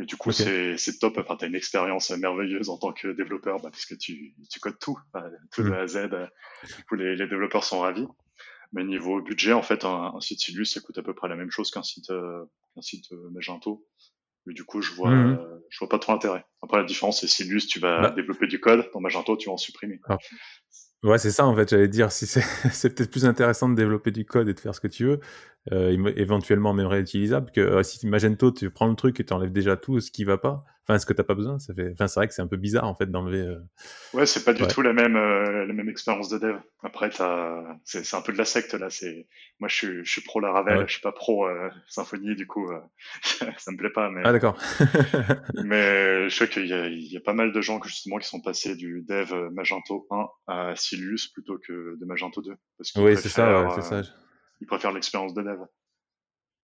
[SPEAKER 3] Et du coup, c'est c'est top. Enfin, t'as une expérience merveilleuse en tant que développeur, bah, puisque tu tu codes tout, tout de mm. A à Z. Du coup, les, les développeurs sont ravis. Mais niveau budget, en fait, un, un site Silus, ça coûte à peu près la même chose qu'un site, qu'un site Magento. Mais du coup, je vois, mmh je vois pas trop l'intérêt. Après, la différence, c'est Silus, tu vas bah développer du code. Dans Magento, tu vas en supprimer.
[SPEAKER 1] ouais, c'est ça, en fait. J'allais dire, si c'est, c'est peut-être plus intéressant de développer du code et de faire ce que tu veux, euh, éventuellement même réutilisable, que euh, si Magento, tu prends le truc et tu enlèves déjà tout ce qui va pas. Enfin, est-ce que t'as pas besoin? Ça fait. Enfin, c'est vrai que c'est un peu bizarre en fait d'enlever. Euh...
[SPEAKER 3] Ouais, c'est pas du tout la même euh, la même expérience de dev. Après, t'as... c'est c'est un peu de la secte là. C'est moi, je suis je suis pro Laravel, je suis pas pro euh, Symfony, du coup, euh, ça me plaît pas. Mais
[SPEAKER 1] ah d'accord.
[SPEAKER 3] mais je sais qu'il y a il y a pas mal de gens justement qui sont passés du dev Magento 1 à Silius plutôt que de Magento 2
[SPEAKER 1] parce oui, c'est ça, c'est ça.
[SPEAKER 3] Ils préfèrent l'expérience de dev.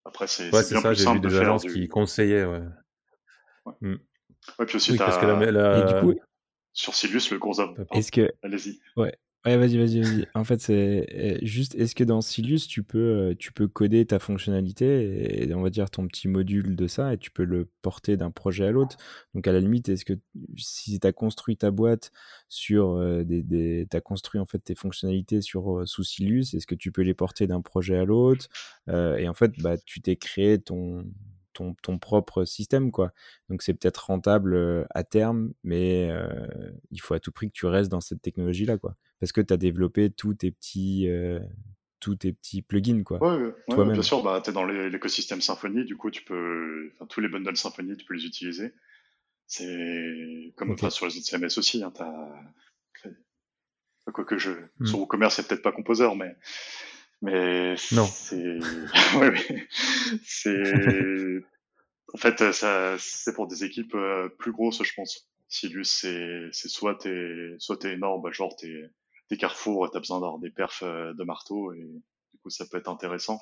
[SPEAKER 3] Après, c'est
[SPEAKER 1] ouais, c'est ça. J'ai vu des agences qui conseillaient. Ouais.
[SPEAKER 3] Ouais. Mm. Ouais, puis aussi, oui, parce que la, la... Et du coup, sur Silius, le gros homme.
[SPEAKER 2] Est-ce que.
[SPEAKER 3] Allez-y.
[SPEAKER 2] Ouais. Ouais, vas-y, vas-y, vas-y. En fait, c'est eh, juste, est-ce que dans Silius, tu peux, euh, tu peux coder ta fonctionnalité et on va dire ton petit module de ça et tu peux le porter d'un projet à l'autre? Donc, à la limite, est-ce que si tu as construit ta boîte sur euh, des, des tu as construit en fait tes fonctionnalités sur euh, sous Silius, est-ce que tu peux les porter d'un projet à l'autre? Et en fait, bah, tu t'es créé ton, ton, ton, propre système, quoi. Donc c'est peut-être rentable à terme, mais il faut à tout prix que tu restes dans cette technologie-là, quoi. Parce que tu as développé tous tes petits, tous tes petits plugins, quoi.
[SPEAKER 3] Ouais, ouais bien sûr, bah, tu es dans l'écosystème Symfony, du coup, tu peux, tous les bundles Symfony, tu peux les utiliser. C'est comme okay. sur les autres CMS aussi, hein, Quoique je, mmh. sur WooCommerce, c'est peut-être pas Composer, mais mais
[SPEAKER 1] non.
[SPEAKER 3] c'est ouais, c'est en fait ça c'est pour des équipes euh, plus grosses je pense. Silus c'est c'est soit t'es soit t'es énorme bah, genre t'es t'es Carrefour t'as besoin d'avoir des perfs euh, de marteau et du coup ça peut être intéressant.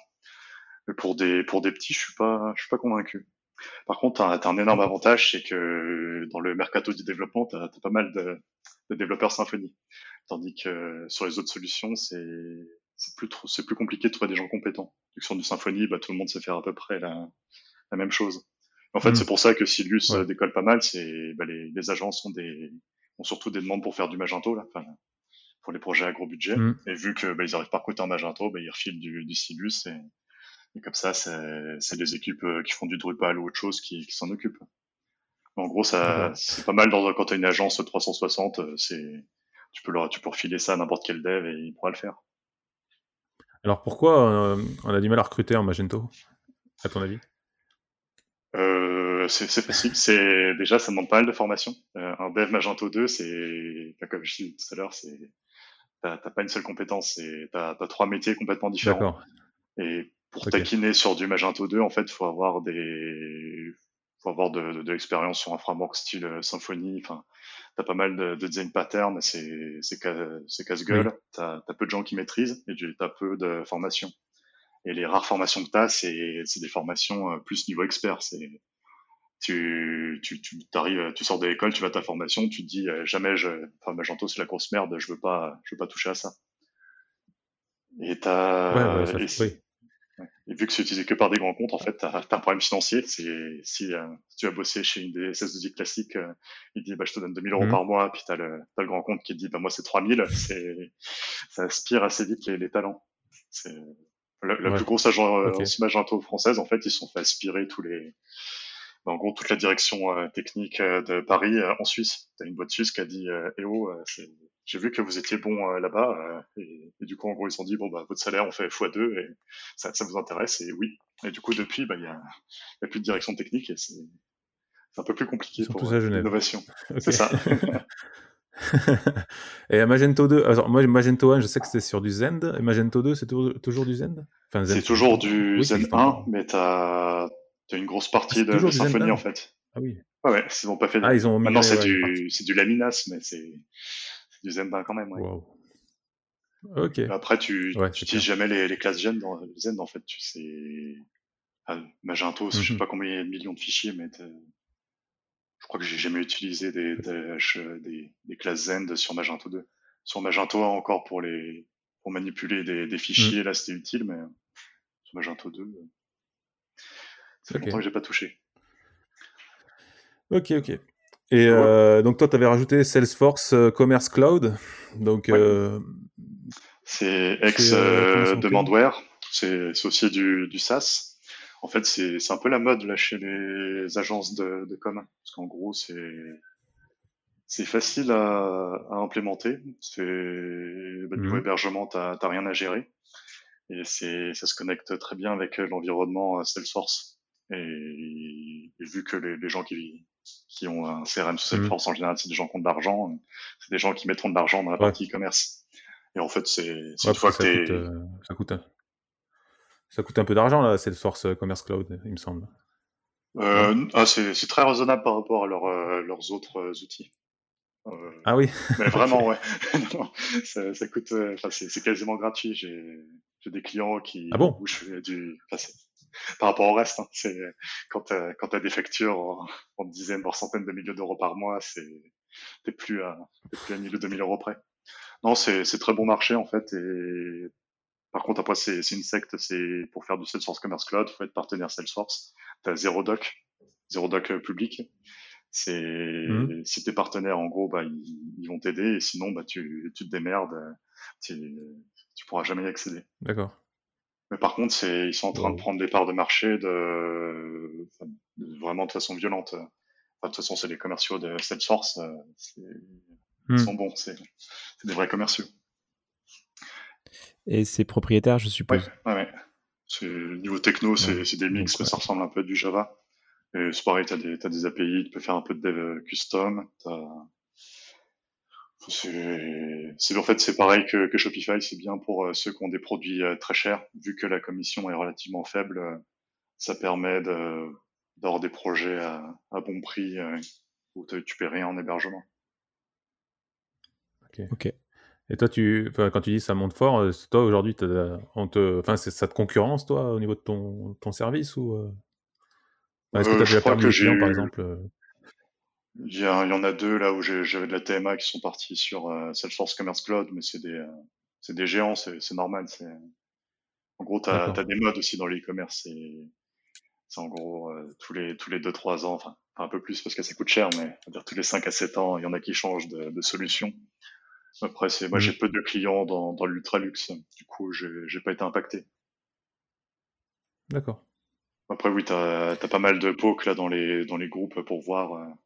[SPEAKER 3] Mais pour des pour des petits je suis pas je suis pas convaincu. Par contre, t'as as un énorme avantage, c'est que dans le mercato du développement, t'as as pas mal de, de développeurs Symfony. Tandis que sur les autres solutions, c'est c'est plus trop, c'est plus compliqué de trouver des gens compétents. Que sur du Symfony, bah, tout le monde sait faire à peu près la, la même chose. En fait, mm. c'est pour ça que Silus euh, décolle pas mal. C'est bah, les, les agences ont des ont surtout des demandes pour faire du Magento là, enfin, pour les projets à gros budget. Mm. Et vu que bah, ils arrivent pas recruter un Magento, bah, ils refilent du, du Silus et, et comme ça, c'est des équipes euh, qui font du Drupal ou autre chose qui, qui s'en occupent. En gros, ça c'est pas mal dans, quand tu as une agence 360, euh, c'est tu peux leur, tu peux refiler ça à n'importe quel dev et il pourra le faire.
[SPEAKER 1] Alors pourquoi euh, on a du mal à recruter en Magento, à ton avis?
[SPEAKER 3] Euh, c'est facile. C'est déjà ça demande pas mal de formation. Euh, un dev Magento 2, c'est comme je disais tout à l'heure, c'est t'as pas une seule compétence, c'est t'as as trois métiers complètement différents. Et pour taquiner sur du Magento 2, en fait, faut avoir des faut avoir de, de, de l'expérience sur un framework style Symfony. Enfin, t'as pas mal de, de design patterns, c'est c'est casse-gueule. T'as as peu de gens qui maîtrisent et t'as peu de formations. Et les rares formations que t'as, c'est c'est des formations euh, plus niveau expert. C'est tu tu tu arrives, tu sors de l'école, tu vas à ta formation, tu te dis euh, jamais je, enfin Magento c'est la grosse merde, je veux pas je veux pas toucher à ça. Et t'as
[SPEAKER 1] ouais, oui.
[SPEAKER 3] Et vu que c'est utilisé que par des grands comptes, en fait, tu as, un problème financier. Si, euh, tu as bossé chez une des SS2I classiques, euh, il dit bah, je te donne 2000 euros mmh. par mois, puis tu as, le, le grand compte qui dit bah, moi c'est 3000, c'est, ça aspire assez vite les, les talents. C'est, la, la plus grosse agence okay. française, en fait, ils sont fait aspirer tous les, en gros, toute la direction euh, technique euh, de Paris euh, en Suisse. Tu as une boîte suisse qui a dit Eh oh, j'ai vu que vous étiez bon là-bas. Et, et, du coup, en gros, ils se sont dit Bon, bah, votre salaire, on fait x2 et ça, ça vous intéresse Et oui. Et du coup, depuis, bah, il bah, y, a, plus de direction technique et c'est un peu plus compliqué pour l'innovation. C'est ça.
[SPEAKER 1] et Magento 2, alors moi Magento 1, je sais que c'était sur du Zend, et Magento 2, c'est toujours du Zend,
[SPEAKER 3] enfin, C'est toujours du oui, Zend 1, mais tu as c'est une grosse partie de, de Symfony en fait.
[SPEAKER 1] Ah oui.
[SPEAKER 3] Ouais, ouais, ils ont pas fait.
[SPEAKER 1] Ah, ils ont
[SPEAKER 3] Maintenant, c'est du, c'est du Laminas, mais c'est, du Zend quand même, ouais.
[SPEAKER 1] Wow. Ok.
[SPEAKER 3] Après, tu, ouais, tu utilises jamais les, les classes Gen dans Zend, en fait. Tu sais, Magento, je sais mmh pas combien il y a de millions de fichiers, mais je crois que j'ai jamais utilisé des, des, des, classes Zend sur Magento 2. Sur Magento encore pour les pour manipuler des, des fichiers, là c'était utile, mais sur Magento 2, c'est longtemps que j'ai pas touché.
[SPEAKER 1] Ok, ok. Et euh, donc toi, tu avais rajouté Salesforce euh, Commerce Cloud. Donc euh,
[SPEAKER 3] c'est ex Demandware. C'est aussi du, du SaaS. En fait, c'est un peu la mode là chez les agences de, de com, parce qu'en gros, c'est c'est facile à, à implémenter. C'est bah, du mmh. hébergement, t'as rien à gérer, et c'est ça se connecte très bien avec l'environnement Salesforce. Et, et, vu que les, les gens qui qui ont un CRM sous cette mmh. force en général, c'est des gens qui ont de l'argent, c'est des gens qui mettront de l'argent dans la partie e-commerce. Et en fait, c'est une fois que
[SPEAKER 1] ça coûte, euh, ça coûte, un... ça coûte un peu d'argent là, Salesforce euh, Commerce Cloud, il me semble.
[SPEAKER 3] Euh, ah, c'est très raisonnable par rapport à leur, euh, leurs autres outils.
[SPEAKER 1] ah oui.
[SPEAKER 3] mais vraiment, ouais. ça, ça, coûte, c'est quasiment gratuit. J'ai des clients qui
[SPEAKER 1] ah bon?
[SPEAKER 3] où je fais du, enfin, par rapport au reste. Hein. C'est quand tu as des factures en, dizaines voire centaines de milliers d'euros par mois, c'est t'es plus à t'es plus à 1000 ou 2000 euros près. Non, c'est c'est très bon marché en fait. Et par contre après c'est c'est une secte. C'est pour faire du Salesforce Commerce Cloud, faut être partenaire Salesforce. T'as zéro doc, zéro doc euh, public. C'est mmh. si t'es partenaire en gros, bah ils, ils vont t'aider et sinon bah tu tu te démerdes. Tu, tu pourras jamais y accéder.
[SPEAKER 1] D'accord.
[SPEAKER 3] Mais par contre, c'est, ils sont en train de prendre des parts de marché de, vraiment de façon violente. Enfin, de toute façon, c'est les commerciaux de Salesforce. Euh, ils hmm. sont bons, c'est, des vrais commerciaux.
[SPEAKER 2] Et c'est propriétaire, je suppose.
[SPEAKER 3] Ouais, ouais, C'est, niveau techno, c'est, c'est des mix, mais ça ressemble un peu à du Java. Et c'est pareil, t'as des, t'as des API, tu peux faire un peu de dev custom. T'as, c'est en fait c'est pareil que, que Shopify, c'est bien pour euh, ceux qui ont des produits euh, très chers, vu que la commission est relativement faible, euh, ça permet d'avoir des projets à, à, bon prix où tu paies rien en hébergement.
[SPEAKER 1] Ok. ok. Et toi, tu, quand tu dis ça monte fort, toi aujourd'hui, on te, enfin, ça te concurrence toi au niveau de ton, ton service ou Est-ce que tu as déjà perdu des clients, par exemple
[SPEAKER 3] il y, a, il y, en a deux là où j'avais de la TMA qui sont partis sur euh, Salesforce Commerce Cloud, mais c'est des, euh, des géants, c'est normal. En gros, tu as, des modes aussi dans l'e-commerce. C'est en gros euh, tous les tous les deux trois ans, enfin un peu plus parce que ça coûte cher, mais on va dire tous les 5 à 7 ans, il y en a qui changent de, de solution. Après, c'est moi j'ai mmh. peu de clients dans, dans l'ultra luxe, du coup j'ai pas été impacté.
[SPEAKER 1] D'accord.
[SPEAKER 3] Après oui, tu as, as, pas mal de POC là dans les dans les groupes pour voir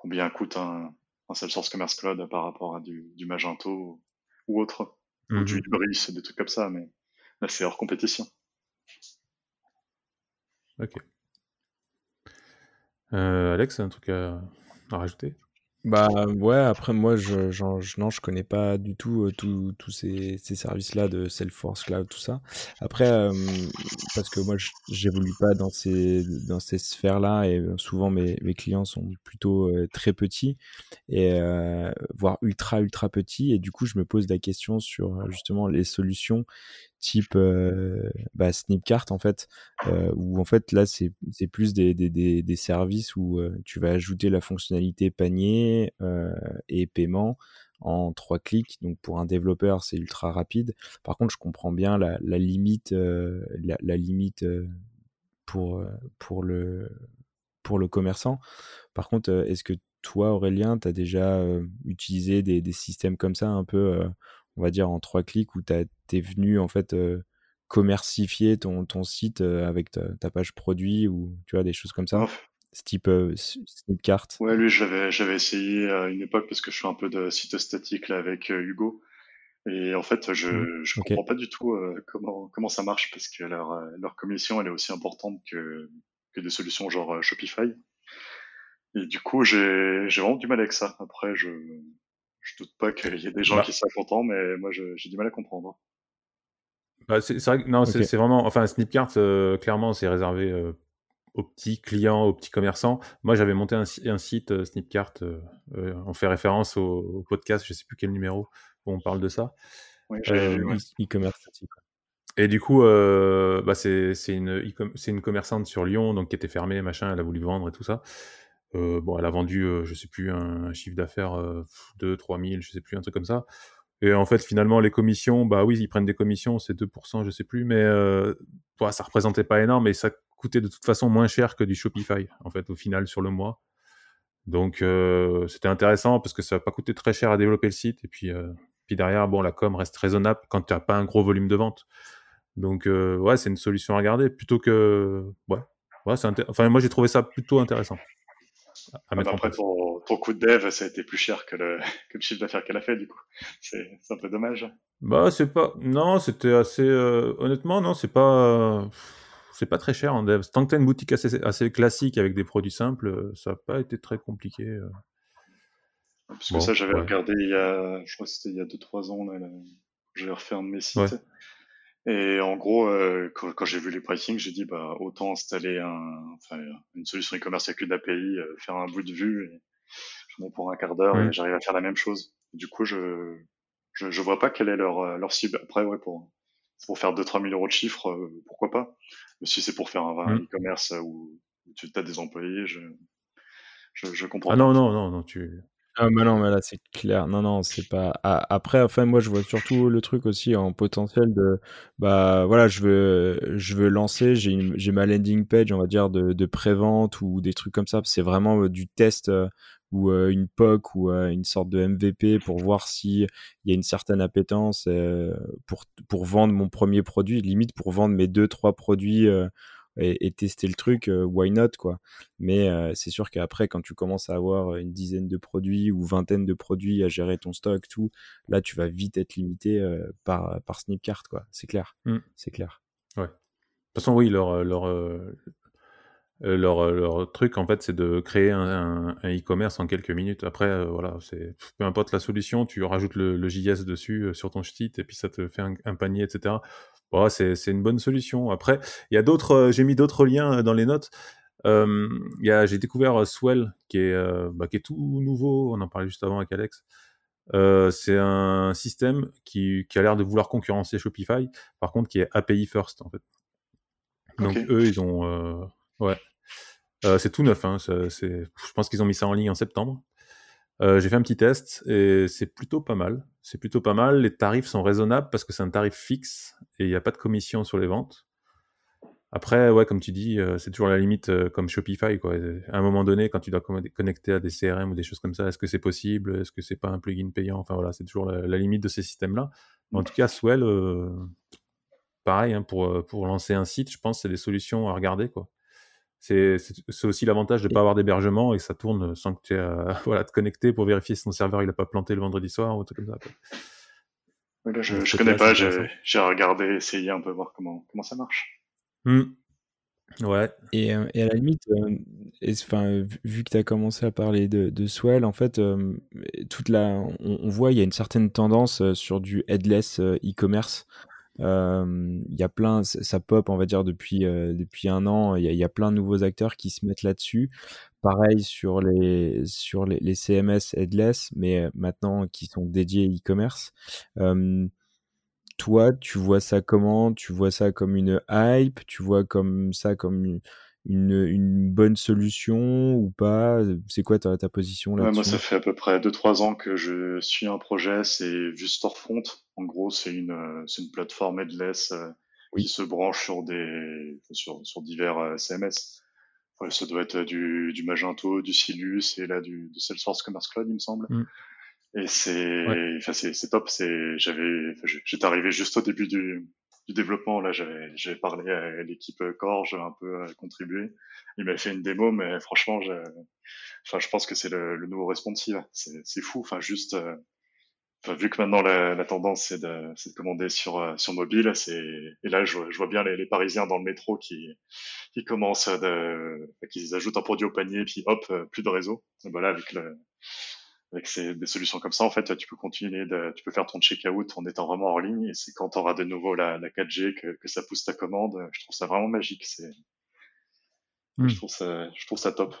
[SPEAKER 3] combien coûte un, un Salesforce Commerce Cloud par rapport à du, du Magento ou autre, ou du Hybris, mhm. des trucs comme ça, mais là c'est hors compétition.
[SPEAKER 1] Ok. Euh, Alex, un truc à, à rajouter?
[SPEAKER 2] Bah ouais, après moi je, je, non, je connais pas du tout euh, tous ces, ces services-là de Salesforce Cloud, tout ça. Après, euh, parce que moi j'évolue pas dans ces, dans ces sphères-là et euh, souvent mes, mes clients sont plutôt très petits et voire ultra ultra petits et du coup je me pose la question sur justement les solutions type euh, bah, Snipcart en fait, où en fait là c'est plus des, services où tu vas ajouter la fonctionnalité panier et paiement en trois clics. Donc pour un développeur c'est ultra rapide. Par contre je comprends bien la, limite, la, limite pour pour le pour le commerçant. Par contre est-ce que toi Aurélien tu as déjà utilisé des systèmes comme ça un peu on va dire en trois clics où tu es venu en fait euh, commercifier ton, ton site euh, avec ta, page produit ou tu vois des choses comme ça. Ce type euh, Snipcart
[SPEAKER 3] ouais lui j'avais j'avais essayé à une époque parce que je fais un peu de site statique là avec Hugo. Et en fait je mmh, je comprends pas du tout comment comment ça marche parce que leur leur commission elle est aussi importante que que des solutions genre Shopify. Et du coup j'ai j'ai vraiment du mal avec ça. Après je je doute pas qu'il y ait des gens bah. qui soient contents, mais moi j'ai du mal à comprendre.
[SPEAKER 1] Bah, c'est vrai que non, c'est vraiment, enfin, Snipcart, euh, clairement, c'est réservé euh, aux petits clients, aux petits commerçants. Moi, j'avais monté un, un site euh, Snipcart, on fait référence au, podcast, je sais plus quel numéro où on parle de ça.
[SPEAKER 3] e-commerce
[SPEAKER 1] Et du coup, euh, bah c'est une, c'est une commerçante sur Lyon, donc qui était fermée, machin, elle a voulu vendre et tout ça. Euh, bon, elle a vendu, euh, je sais plus, un, chiffre d'affaires 2, 3 000, je sais plus, un truc comme ça. Et en fait, finalement, les commissions, bah oui, ils prennent des commissions, c'est 2%, je sais plus, mais euh, bah, ça représentait pas énorme, mais ça coûtait de toute façon moins cher que du Shopify, en fait, au final, sur le mois. Donc, c'était intéressant parce que ça va pas coûté très cher à développer le site. Et puis, puis derrière, bon, la com reste raisonnable quand tu n'as pas un gros volume de vente. Donc, ouais, c'est une solution à regarder plutôt que. Ouais, ouais c'est enfin, moi, j'ai trouvé ça plutôt intéressant.
[SPEAKER 3] À mettre après, ton, ton, coup de dev, ça a été plus cher que le, que le chiffre d'affaires qu'elle a fait, du coup. C'est un peu dommage.
[SPEAKER 1] Bah, c'est pas. Non, c'était assez. Honnêtement, non, c'est pas c'est pas très cher en dev. Tant que as une boutique assez, assez, classique avec des produits simples, euh, ça n'a pas été très compliqué. Euh.
[SPEAKER 3] Parce que ça, j'avais regardé il y a, je crois que c'était il y a 2-3 ans, j'avais refait un de mes sites. Et en gros, euh, quand, j'ai vu les pricing, j'ai dit bah autant installer un, enfin, une solution e-commerce avec une API, faire un bout de vue, et ai pour un quart d'heure et j'arrive à faire la même chose. Du coup, je, je, je vois pas quelle est leur leur cible. Après, ouais, pour pour faire 2-3 000 euros de chiffre, pourquoi pas si c'est pour faire un, mmh. e-commerce où, tu as des employés, je, je, je comprends.
[SPEAKER 1] Ah non, non, non, non, tu.
[SPEAKER 2] Ah mais non, mais là c'est clair. Non, non, c'est pas. après, enfin, moi je vois surtout le truc aussi en potentiel de, bah voilà, je veux, je veux lancer, j'ai ma landing page, on va dire de, pré-vente ou des trucs comme ça. C'est vraiment du test ou une POC ou une sorte de MVP pour voir s'il y a une certaine appétence pour, pour vendre mon premier produit, limite pour vendre mes deux, trois produits et, tester le truc, why not quoi. Mais c'est sûr qu'après, quand tu commences à avoir une dizaine de produits ou vingtaine de produits à gérer ton stock, tout, là tu vas vite être limité par, par Snipcart quoi. C'est clair. Mmh. C'est clair.
[SPEAKER 1] Ouais. De toute façon, oui, leur, leur, euh, leur, euh, leur, truc, en fait, c'est de créer un e-commerce en quelques minutes. Après, euh, voilà, c'est peu importe la solution, tu rajoutes le, le JS dessus sur ton site et puis ça te fait un, panier, etc. Bon, c'est une bonne solution. Après, il y a d'autres, j'ai mis d'autres liens dans les notes. J'ai découvert Swell qui est, bah, qui est tout nouveau. On en parlait juste avant avec Alex. C'est un système qui, qui a l'air de vouloir concurrencer Shopify, par contre qui est API first en fait. Donc eux, ils ont, ouais, euh, c'est tout neuf. Hein, je pense qu'ils ont mis ça en ligne en septembre. Euh, j'ai fait un petit test et c'est plutôt pas mal. C'est plutôt pas mal. Les tarifs sont raisonnables parce que c'est un tarif fixe et il n'y a pas de commission sur les ventes. Après, ouais, comme tu dis, euh, c'est toujours la limite comme Shopify. Quoi. À un moment donné, quand tu dois connecter à des CRM ou des choses comme ça, est-ce que c'est possible? Est-ce que c'est pas un plugin payant? Enfin voilà, c'est toujours la, limite de ces systèmes-là. En tout cas, Swell, pareil, hein, pour, pour lancer un site, je pense que c'est des solutions à regarder. Quoi c'est aussi l'avantage de ne pas avoir d'hébergement et que ça tourne sans que tu aies à voilà, te connecter pour vérifier si ton serveur il n'a pas planté le vendredi soir ou tout comme ça.
[SPEAKER 3] je ne connais pas, j'ai regardé, essayé un peu voir comment, comment ça marche. Mmh.
[SPEAKER 1] Ouais.
[SPEAKER 2] Et, euh, et, à la limite, euh, vu que tu as commencé à parler de, de Swell, en fait, euh, toute la, on, on, voit il y a une certaine tendance sur du headless e-commerce. Il y a plein, ça pop, on va dire, depuis, depuis un an. Il y, a plein de nouveaux acteurs qui se mettent là-dessus. Pareil sur les, sur les, CMS headless, mais maintenant qui sont dédiés e-commerce. toi, tu vois ça comment? Tu vois ça comme une hype? Tu vois comme ça comme une, une, bonne solution ou pas? C'est quoi ta, ta position là
[SPEAKER 3] ouais, Moi, ça fait à peu près 2-3 ans que je suis un projet, c'est juste Storefront. En gros, c'est une, c'est une plateforme headless euh, qui se branche sur, des, sur, sur divers euh, CMS. Ouais, ça doit être du, du Magento, du Silus et là du, du Salesforce Commerce Cloud, il me semble. Mm. Et c'est, c'est top. C'est, j'avais, j'étais arrivé juste au début du, du développement. Là, j'avais parlé à l'équipe j'ai un peu euh, contribué. Il m'a fait une démo, mais franchement, enfin, je pense que c'est le, nouveau responsive. C'est fou. Enfin, juste, euh, vu que maintenant la, tendance c'est de, de, commander sur euh, sur mobile, c'est et là je, vois bien les, Parisiens dans le métro qui qui commencent de, qui ajoutent un produit au panier, puis hop, plus de réseau. voilà, avec le avec ces, des solutions comme ça, en fait, tu peux continuer, de, tu peux faire ton checkout en étant vraiment hors ligne. Et c'est quand tu auras de nouveau la, la 4G que, que, ça pousse ta commande. Je trouve ça vraiment magique. C'est, je hmm. trouve ça, je trouve ça top.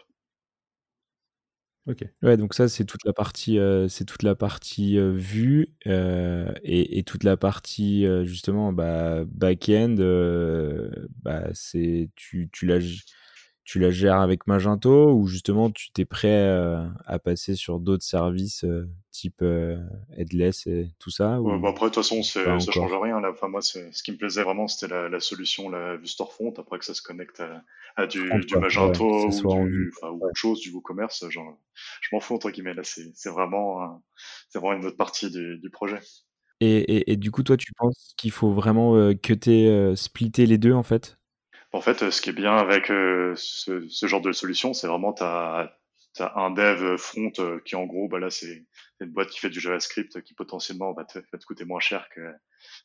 [SPEAKER 1] Ok.
[SPEAKER 2] Ouais, donc ça, c'est toute la partie, euh, c'est toute la partie euh, vue euh, et, et toute la partie euh, justement bah, back-end. euh, bah, c'est tu, tu la g- tu la gères avec Magento ou justement tu t'es prêt euh, à passer sur d'autres services euh, type euh, Headless et tout ça
[SPEAKER 3] Ouais, bah après, de toute façon, ça change rien. Là. Enfin, moi, ce qui me plaisait vraiment, c'était la, la solution, la vue Storefront. Après que ça se connecte à, à du.
[SPEAKER 2] Ouais,
[SPEAKER 3] Magento ou du, enfin, autre chose, du WooCommerce, genre, je m'en fous entre guillemets. Là, c'est, vraiment, c'est vraiment une autre partie du, du projet.
[SPEAKER 2] Et, et, et du coup, toi, tu penses qu'il faut vraiment euh, que tu euh, splitter les deux en fait?
[SPEAKER 3] En fait, ce qui est bien avec euh, ce, genre de solution, c'est vraiment t'as as un dev front euh, qui en gros, bah là c'est une boîte qui fait du JavaScript qui potentiellement va te, coûter moins cher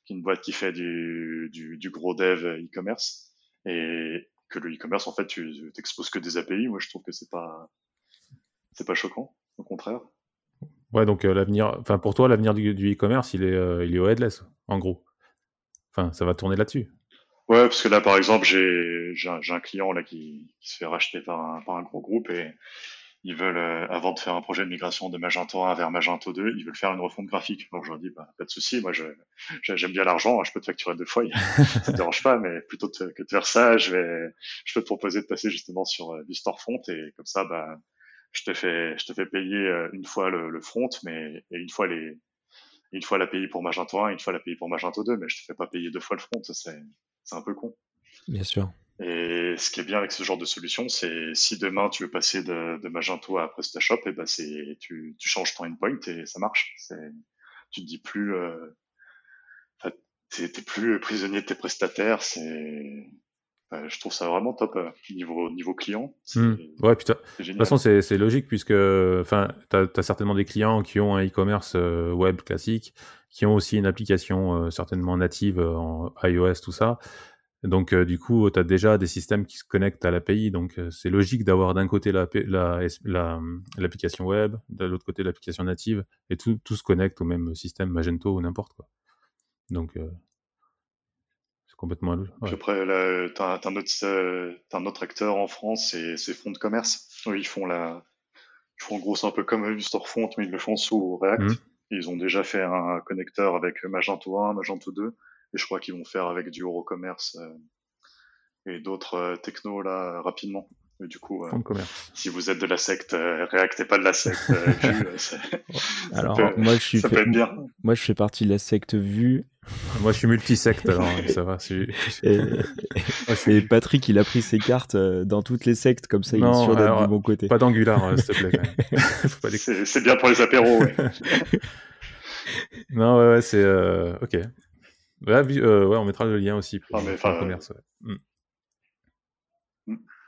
[SPEAKER 3] qu'une boîte qui fait du, gros dev e-commerce et que le e-commerce en fait tu t'exposes que des API. Moi je trouve que c'est pas c'est pas choquant, au contraire.
[SPEAKER 1] Ouais, donc euh, l'avenir, enfin pour toi, l'avenir du e-commerce, il est, il est au headless, en gros. Enfin, ça va tourner là-dessus.
[SPEAKER 3] Ouais, parce que là par exemple j'ai j'ai un, un client là qui, qui se fait racheter par un, par un gros groupe et ils veulent, euh, avant de faire un projet de migration de Magento 1 vers Magento 2, ils veulent faire une refonte graphique. Donc je leur dis, bah, pas de souci, moi j'aime bien l'argent, je peux te facturer deux fois, ça me dérange pas, mais plutôt que de faire ça, je vais, je peux te proposer de passer justement sur euh, du storefront et comme ça, bah, je te fais, je te fais payer euh, une fois le, le front, mais et une fois les, une fois la payer pour Magento 1, une fois la payer pour Magento 2, mais je te fais pas payer deux fois le front, c'est, c'est un peu con.
[SPEAKER 2] Bien sûr.
[SPEAKER 3] Et ce qui est bien avec ce genre de solution, c'est si demain tu veux passer de, de Magento à PrestaShop, et ben c'est tu, tu changes ton endpoint et ça marche. Tu te dis plus, euh, t'es plus prisonnier de tes prestataires. C'est, enfin, je trouve ça vraiment top euh, niveau niveau client.
[SPEAKER 1] Hmm. Ouais, putain. De toute façon, c'est logique puisque, enfin, t'as as certainement des clients qui ont un e-commerce euh, web classique, qui ont aussi une application euh, certainement native en iOS, tout ça. Donc, du coup, tu as déjà des systèmes qui se connectent à l'API. Donc, c'est logique d'avoir d'un côté l'application la, la, l'application web, de l'autre côté l'application native, et tout, tout se connecte au même système Magento ou n'importe quoi. Donc, c'est complètement Ouais.
[SPEAKER 3] après, là, t'as t'as un autre, euh, t'as un autre acteur en France, c'est c'est Fonds de commerce. Eux, ils font la, ils font en gros c'est un peu comme du Storefront, mais ils le font sous React.
[SPEAKER 1] Mhm.
[SPEAKER 3] Ils ont déjà fait un connecteur avec Magento 1, Magento 2, et je crois qu'ils vont faire avec du Eurocommerce euh, et d'autres euh, technos là rapidement. Du coup, euh,
[SPEAKER 1] Fonds de commerce.
[SPEAKER 3] si vous êtes de la secte euh, React et pas de la secte euh, Vue, euh, ça
[SPEAKER 2] Alors,
[SPEAKER 3] peut,
[SPEAKER 2] moi, je suis
[SPEAKER 3] ça
[SPEAKER 2] fait-
[SPEAKER 3] peut être bien.
[SPEAKER 2] moi, je fais partie de la secte Vue
[SPEAKER 1] Moi, je suis multisecte, alors euh, ça va. c'est-
[SPEAKER 2] et, et Patrick, il a pris ses cartes dans toutes les sectes, comme ça, il est sûr d'être du bon côté.
[SPEAKER 1] Pas d'angular, s'il te plaît.
[SPEAKER 3] C'est bien pour les apéros. ouais.
[SPEAKER 1] Non, ouais, ouais, c'est euh, ok. Euh, ouais, on mettra le lien aussi pour
[SPEAKER 3] Ah, mais
[SPEAKER 1] le commerce. ouais. Mm.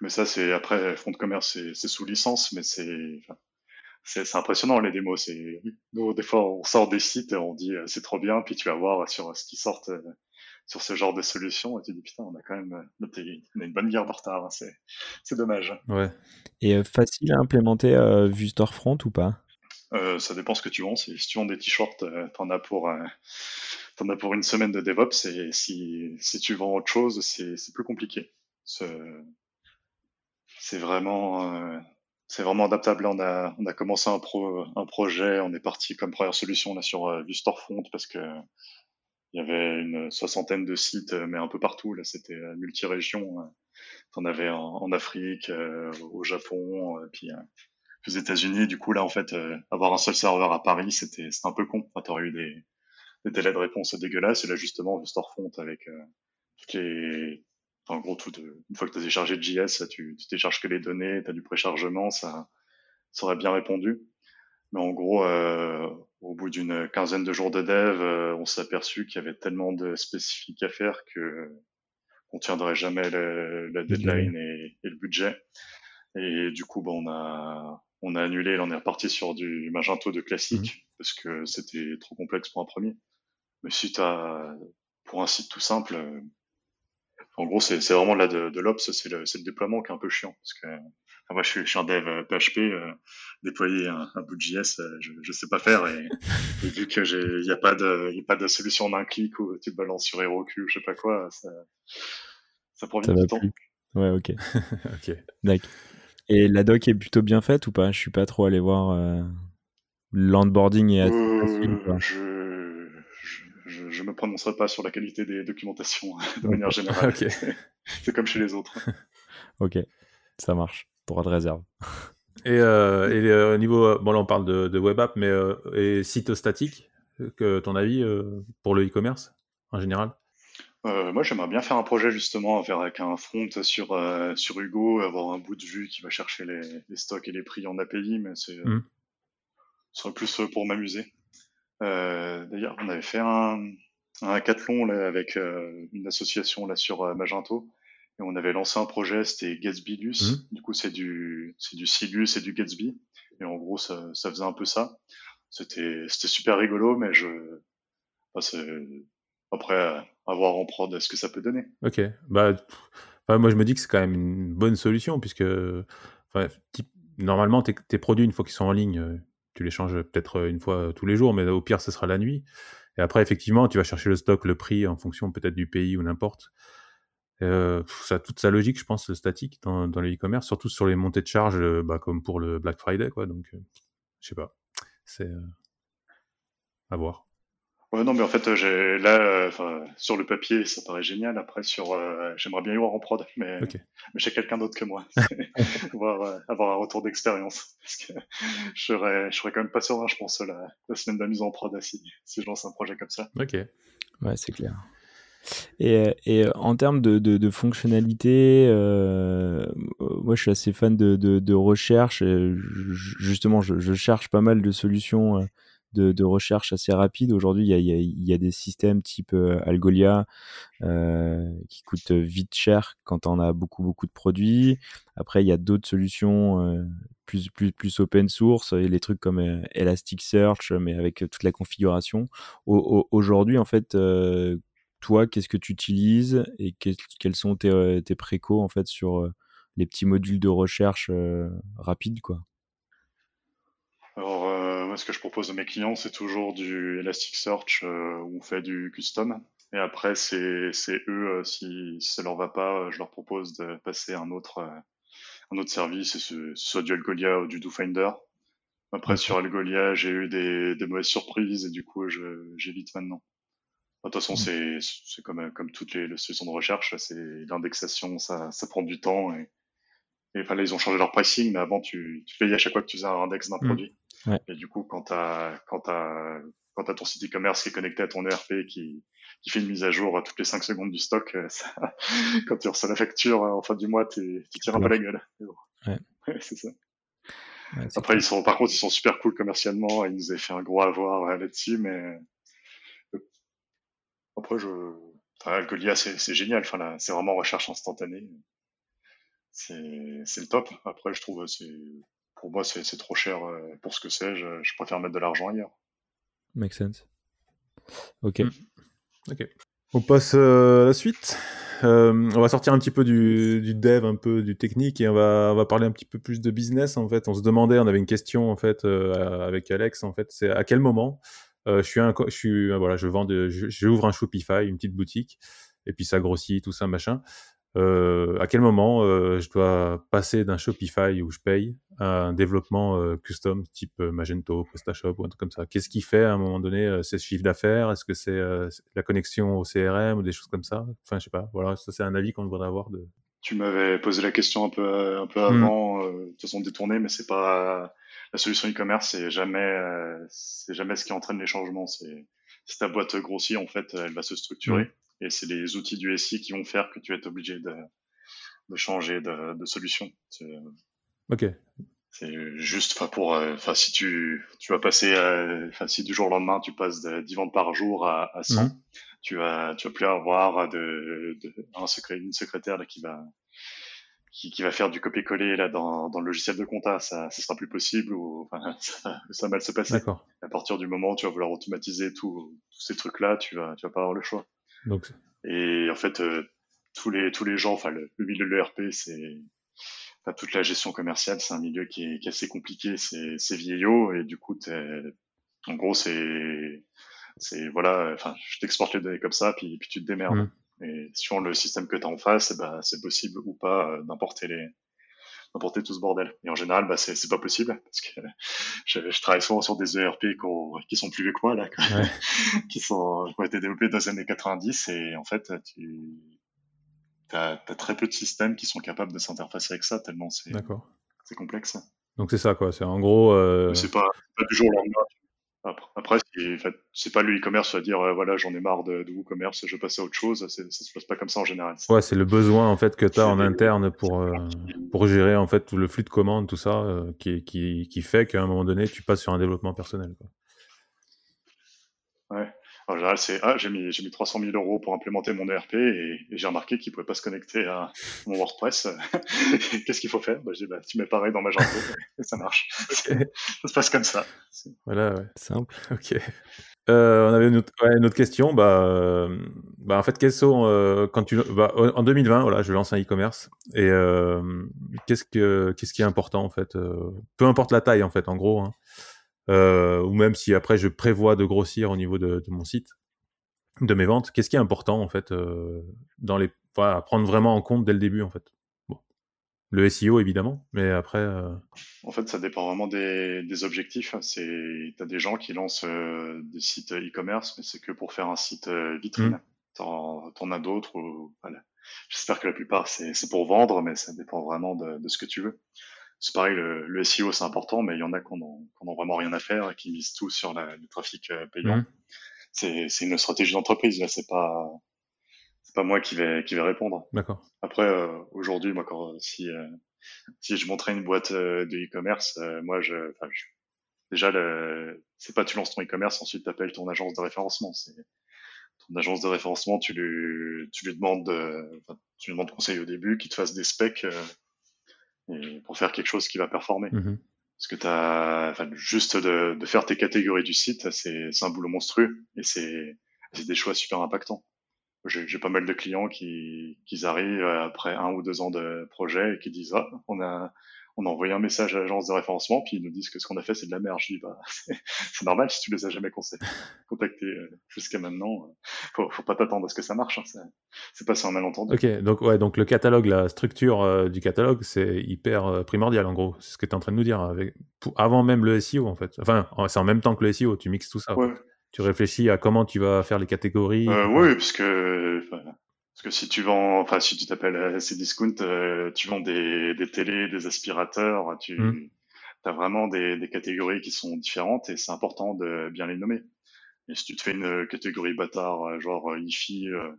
[SPEAKER 3] Mais ça, c'est après, fonds de commerce, c'est sous licence, mais c'est c'est impressionnant les démos. C'est nous des fois on sort des sites et on dit euh, c'est trop bien, puis tu vas voir sur ce qui sort euh, sur ce genre de solution et tu dis putain on a quand même euh, on a une bonne garde en retard. hein, c'est c'est dommage.
[SPEAKER 1] Ouais.
[SPEAKER 2] Et euh, facile à implémenter euh, Vue Storefront ou pas?
[SPEAKER 3] Euh, ça dépend ce que tu vends. Si, si tu vends des t-shirts, euh, t'en as pour euh, t'en as pour une semaine de DevOps. Et si si tu vends autre chose, c'est c'est plus compliqué. C'est vraiment euh, c'est vraiment adaptable. On a on a commencé un pro un projet. On est parti comme première solution là sur euh, parce que il y avait une soixantaine de sites, euh, mais un peu partout. Là, c'était euh, multi-région. euh. T'en avais en, Afrique, euh, au Japon, euh, puis aux États-Unis. Du coup, là, en fait, avoir un seul serveur à Paris, c'était un peu con. Enfin, t'aurais eu des, des délais de réponse dégueulasses. Et là, justement, le Storefront avec toutes les, en gros, tout, une fois que tu as téléchargé JS, tu, tu télécharges que les données, tu as du préchargement, ça, ça aurait bien répondu. Mais en gros, euh, au bout d'une quinzaine de jours de dev, euh, on s'est aperçu qu'il y avait tellement de spécifiques à faire que on tiendrait jamais le, la deadline et, et le budget. Et du coup, bah, on a on a annulé, et on est reparti sur du Magento de classique parce que c'était trop complexe pour un premier. Mais si t'as pour un site tout simple, en gros, c'est c'est vraiment là de, de l'ops, c'est le, c'est le déploiement qui est un peu chiant parce que enfin, moi, je suis, je suis un dev euh, PHP, euh, déployer un, un bout de JS, euh, je, je sais pas faire et, et vu que j'ai, il y a pas de, y a pas de solution d'un clic où tu te balances sur HeroQ, je sais pas quoi, ça, ça prend vite du temps.
[SPEAKER 2] plus. Ouais, ok.
[SPEAKER 1] ok.
[SPEAKER 2] D'accord. Et la doc est plutôt bien faite ou pas? Je suis pas trop allé voir. Euh... L'onboarding
[SPEAKER 3] facile. Je, je, je, me prononcerai pas sur la qualité des documentations de manière générale. C'est comme chez les autres.
[SPEAKER 2] ok, ça marche. Droit de réserve.
[SPEAKER 1] Et, euh, et euh, au niveau, bon là on parle de, de web app, mais euh, et site statique, que ton avis euh, pour le e-commerce en général?
[SPEAKER 3] Euh, moi, j'aimerais bien faire un projet justement faire avec un front sur euh, sur Hugo, avoir un bout de vue qui va chercher les, les stocks et les prix en API, mais c'est mmh. ce serait plus pour m'amuser. D'ailleurs, on avait fait un, un hackathon là, avec une association là sur Magento et on avait lancé un projet, c'était Gatsbylus. Mmh. Du coup, c'est du c'est du Silus et du Gatsby. Et en gros, ça, ça faisait un peu ça. C'était c'était super rigolo, mais je enfin, après à voir en prod ce que ça peut donner.
[SPEAKER 1] Ok, bah moi je me dis que c'est quand même une bonne solution puisque normalement tes, tes, produits une fois qu'ils sont en ligne, euh, tu les changes peut-être une fois tous les jours, mais au pire ce sera la nuit. Et après effectivement tu vas chercher le stock, le prix en fonction peut-être du pays ou n'importe. Euh, ça a toute sa logique, je pense, statique dans, le e-commerce, surtout sur les montées de charges, euh, bah, comme pour le Black Friday, quoi. Donc, euh, je sais pas, c'est euh, à voir.
[SPEAKER 3] Ouais, non, mais en fait, j'ai là, sur le papier, ça paraît génial. Après, sur, j'aimerais bien y voir en prod, mais, mais j'ai quelqu'un d'autre que moi. voir, avoir un retour d'expérience, parce que je serais, je serais quand même pas serein, je pense, la, la semaine de la mise en prod si, si je lance un projet comme ça.
[SPEAKER 2] Ok. Ouais, c'est clair. Et, et, en termes de, de, de fonctionnalité, euh, moi je suis assez fan de, de, de recherche. justement, je, je, cherche pas mal de solutions euh, de, recherche assez rapides. Aujourd'hui, il y a, des systèmes type euh, Algolia euh, qui coûtent vite cher quand on a beaucoup beaucoup de produits. Après, il y a d'autres solutions euh, plus, plus, plus open source et les trucs comme Elasticsearch, mais avec toute la configuration. Aujourd'hui, en fait, toi, qu'est-ce que tu utilises et quels sont tes, tes en fait sur les petits modules de recherche euh, rapides quoi?
[SPEAKER 3] Ce que je propose à mes clients, c'est toujours du Elasticsearch où on fait du custom. Et après, c'est eux, si, si ça leur va pas, je leur propose de passer à un autre, un autre service, ce, soit du Algolia ou du DoFinder. Après, sur Algolia, j'ai eu des, des, mauvaises surprises et du coup, j'évite maintenant. De toute façon, mmh. c'est comme, comme toutes les, les, solutions de recherche, c'est l'indexation, ça, ça prend du temps. Et, et enfin, là, ils ont changé leur pricing, mais avant, tu, tu payais à chaque fois que tu faisais un index d'un mmh. produit. Ouais. Et du coup, quand tu as, quand as, quand as ton site e-commerce qui est connecté à ton ERP, qui, qui fait une mise à jour toutes les 5 secondes du stock, euh, ça, quand tu reçois la facture euh, en fin du mois, tu tires un peu la gueule. Ouais. c'est ça. Ouais, Après, ils sont, par contre, ils sont super cool commercialement. Ils nous avaient fait un gros avoir euh, là-dessus, mais après, je, enfin, Algolia, c'est génial. Enfin, c'est vraiment recherche instantanée. C'est le top. Après, je trouve, c'est, pour moi, c'est trop cher euh, pour ce que c'est. Je, je, préfère mettre de l'argent ailleurs.
[SPEAKER 2] Make sense. Ok. Hmm.
[SPEAKER 1] Ok. On passe euh, à la suite. Euh, on va sortir un petit peu du, du, dev, un peu du technique, et on va, on va parler un petit peu plus de business. En fait, on se demandait, on avait une question en fait euh, avec Alex. En fait, c'est à quel moment euh, je suis un, je suis, voilà, je vends, j'ouvre un Shopify, une petite boutique, et puis ça grossit, tout ça, machin. Euh, à quel moment euh, je dois passer d'un Shopify où je paye à un développement euh, custom type Magento, PrestaShop ou un truc comme ça? Qu'est-ce qui fait à un moment donné C'est ce chiffre d'affaires? Est-ce que c'est la connexion au CRM ou des choses comme ça? Enfin, je sais pas. Voilà, ça c'est un avis qu'on devrait avoir de.
[SPEAKER 3] Tu m'avais posé la question un peu un peu mmh. avant, de façon détournée, mais c'est pas la solution e-commerce, c'est jamais, euh, c'est jamais ce qui entraîne les changements. C'est si ta boîte grossit, en fait, elle va se structurer. Et c'est les outils du SI qui vont faire que tu vas être obligé de, de changer de, de solution.
[SPEAKER 1] Ok.
[SPEAKER 3] C'est juste, enfin pour, euh, enfin si tu, tu vas passer, enfin si du jour au lendemain tu passes de 10 ventes par jour à, à 100, mmh. tu vas, tu vas plus avoir de, de un secret, une secrétaire là, qui va, qui, qui, va faire du copier-coller là dans, dans, le logiciel de compta, ça, ça sera plus possible ou enfin, ça, ça va mal se passer. À partir du moment où tu vas vouloir automatiser tous ces trucs-là, tu vas, tu vas pas avoir le choix. Donc... Et en fait, euh, tous les tous les gens, enfin le, le milieu de l'ERP, c'est enfin, toute la gestion commerciale, c'est un milieu qui est, qui est assez compliqué, c'est vieillot et du coup, en gros, c'est c'est voilà, enfin, je t'exporte les données comme ça, puis puis tu te démerdes. Mmh. Et sur le système que tu as en face, eh ben, c'est possible ou pas euh, d'importer les d'importer tout ce bordel. Et en général, bah, c'est, pas possible parce que je, je, travaille souvent sur des ERP qui sont plus vieux que moi, là, qui, sont, qui ont été développés dans les années 90 et en fait, tu as, très peu de systèmes qui sont capables de s'interfacer avec ça tellement c'est, c'est complexe.
[SPEAKER 1] Donc c'est ça, quoi. C'est en gros. Euh...
[SPEAKER 3] C'est pas, pas du jour au lendemain après, c'est pas le e-commerce va dire voilà j'en ai marre de, de e-commerce, je passe à autre chose. Ça se passe pas comme ça en général.
[SPEAKER 1] Ouais, c'est le besoin en fait que tu as en interne pour euh, pour gérer en fait tout le flux de commandes, tout ça, euh, qui, qui, qui fait qu'à un moment donné tu passes sur un développement personnel. Quoi.
[SPEAKER 3] En général, c'est ah, j'ai mis, mis 300 000 euros pour implémenter mon ERP et, j'ai remarqué qu'il pouvait pas se connecter à mon WordPress. Qu'est-ce qu'il faut faire? Bah, Je dis bah, tu mets pareil dans Magento et ça marche. ça se passe comme ça.
[SPEAKER 1] Voilà, ouais. Simple. Ok. Euh, on avait une autre, ouais, une autre question. Bah, euh, bah, en fait, quels sont euh, quand tu bah, en 2020, voilà, je lance un e-commerce et qu'est-ce que qu'est-ce qui est important en fait Peu importe la taille en fait, en gros. Hein euh, ou même si après je prévois de grossir au niveau de, de mon site, de mes ventes, qu'est-ce qui est important en fait euh, dans les, voilà, prendre vraiment en compte dès le début en fait? Bon. Le SEO évidemment, mais après. Euh...
[SPEAKER 3] En fait, ça dépend vraiment des, des objectifs. C'est, t'as des gens qui lancent euh, des sites e-commerce, mais c'est que pour faire un site vitrine. Mmh. T'en, as d'autres. Voilà. J'espère que la plupart c'est, c'est pour vendre, mais ça dépend vraiment de, de ce que tu veux c'est pareil, le, le SEO c'est important, mais il y en a qui n'ont vraiment rien à faire et qui misent tout sur la, le trafic euh, payant. Mmh. C'est une stratégie d'entreprise, là, c'est pas c'est pas moi qui vais qui vais répondre.
[SPEAKER 1] D'accord.
[SPEAKER 3] Après, euh, aujourd'hui, moi, quand si euh, si je montrais une boîte de e-commerce, moi, je, je déjà le c'est pas tu lances ton e-commerce, ensuite tu appelles ton agence de référencement. C'est ton agence de référencement, tu lui tu lui demandes tu lui demandes conseil au début, qu'il te fasse des specs et pour faire quelque chose qui va performer. Mmh Parce que t'as, enfin, juste de, de, faire tes catégories du site, c'est un boulot monstrueux et c'est des choix super impactants. J'ai pas mal de clients qui, qui arrivent après un ou deux ans de projet et qui disent ah, on a on a envoyé un message à l'agence de référencement, puis ils nous disent que ce qu'on a fait, c'est de la merde. Je dis, bah, c'est normal si tu les as jamais contactés euh, jusqu'à maintenant. Euh, faut, faut pas t'attendre à ce que ça marche. Hein, c'est passé un malentendu.
[SPEAKER 1] Ok, donc, ouais, donc le catalogue, la structure euh, du catalogue, c'est hyper primordial en gros. C'est ce que tu es en train de nous dire. Avec, avant même le SEO, en fait. Enfin, c'est en même temps que le SEO, tu mixes tout ça.
[SPEAKER 3] Ouais.
[SPEAKER 1] Tu réfléchis à comment tu vas faire les catégories.
[SPEAKER 3] oui, parce que parce que si tu vends, enfin si tu t'appelles Cdiscount, euh, tu vends des, des télés, des aspirateurs, tu mmh. as vraiment des, des, catégories qui sont différentes et c'est important de bien les nommer. Et si tu te fais une catégorie bâtard, euh, genre euh, IFI euh,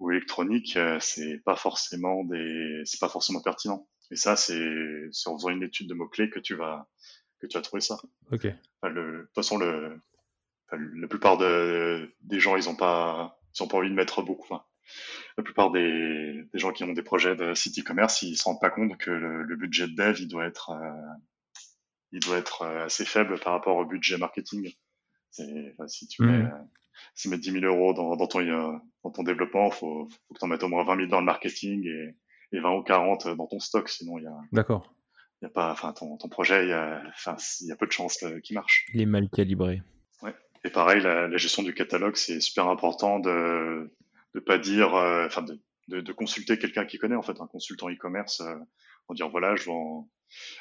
[SPEAKER 3] ou électronique, c'est pas forcément des, c'est pas forcément pertinent. Et ça, c'est en faisant une étude de mots clés que tu vas que tu vas trouver ça.
[SPEAKER 1] Ok.
[SPEAKER 3] Enfin, le, de toute façon, le, la plupart de, des gens, ils ont pas, ils ont pas envie de mettre beaucoup. Enfin, la plupart des, des, gens qui ont des projets de site e-commerce, ils se rendent pas compte que le, le budget de dev, il doit être, euh, il doit être euh, assez faible par rapport au budget marketing. Enfin, si tu mets, mmh. si mets 10 000 euros dans, dans ton, euh, dans ton développement, faut, faut que tu en mettes au moins 20 000 dans le marketing et, et 20 ou 40 dans ton stock, sinon il y a.
[SPEAKER 1] D'accord.
[SPEAKER 3] Il y a pas, enfin, ton, ton projet, il y a, enfin, il y a peu de chances qu'il marche.
[SPEAKER 2] Il est mal calibré.
[SPEAKER 3] Ouais. Et pareil, la, la gestion du catalogue, c'est super important de, de pas dire, euh, enfin de, de, de, consulter quelqu'un qui connaît en fait un consultant e-commerce euh, pour dire voilà je vends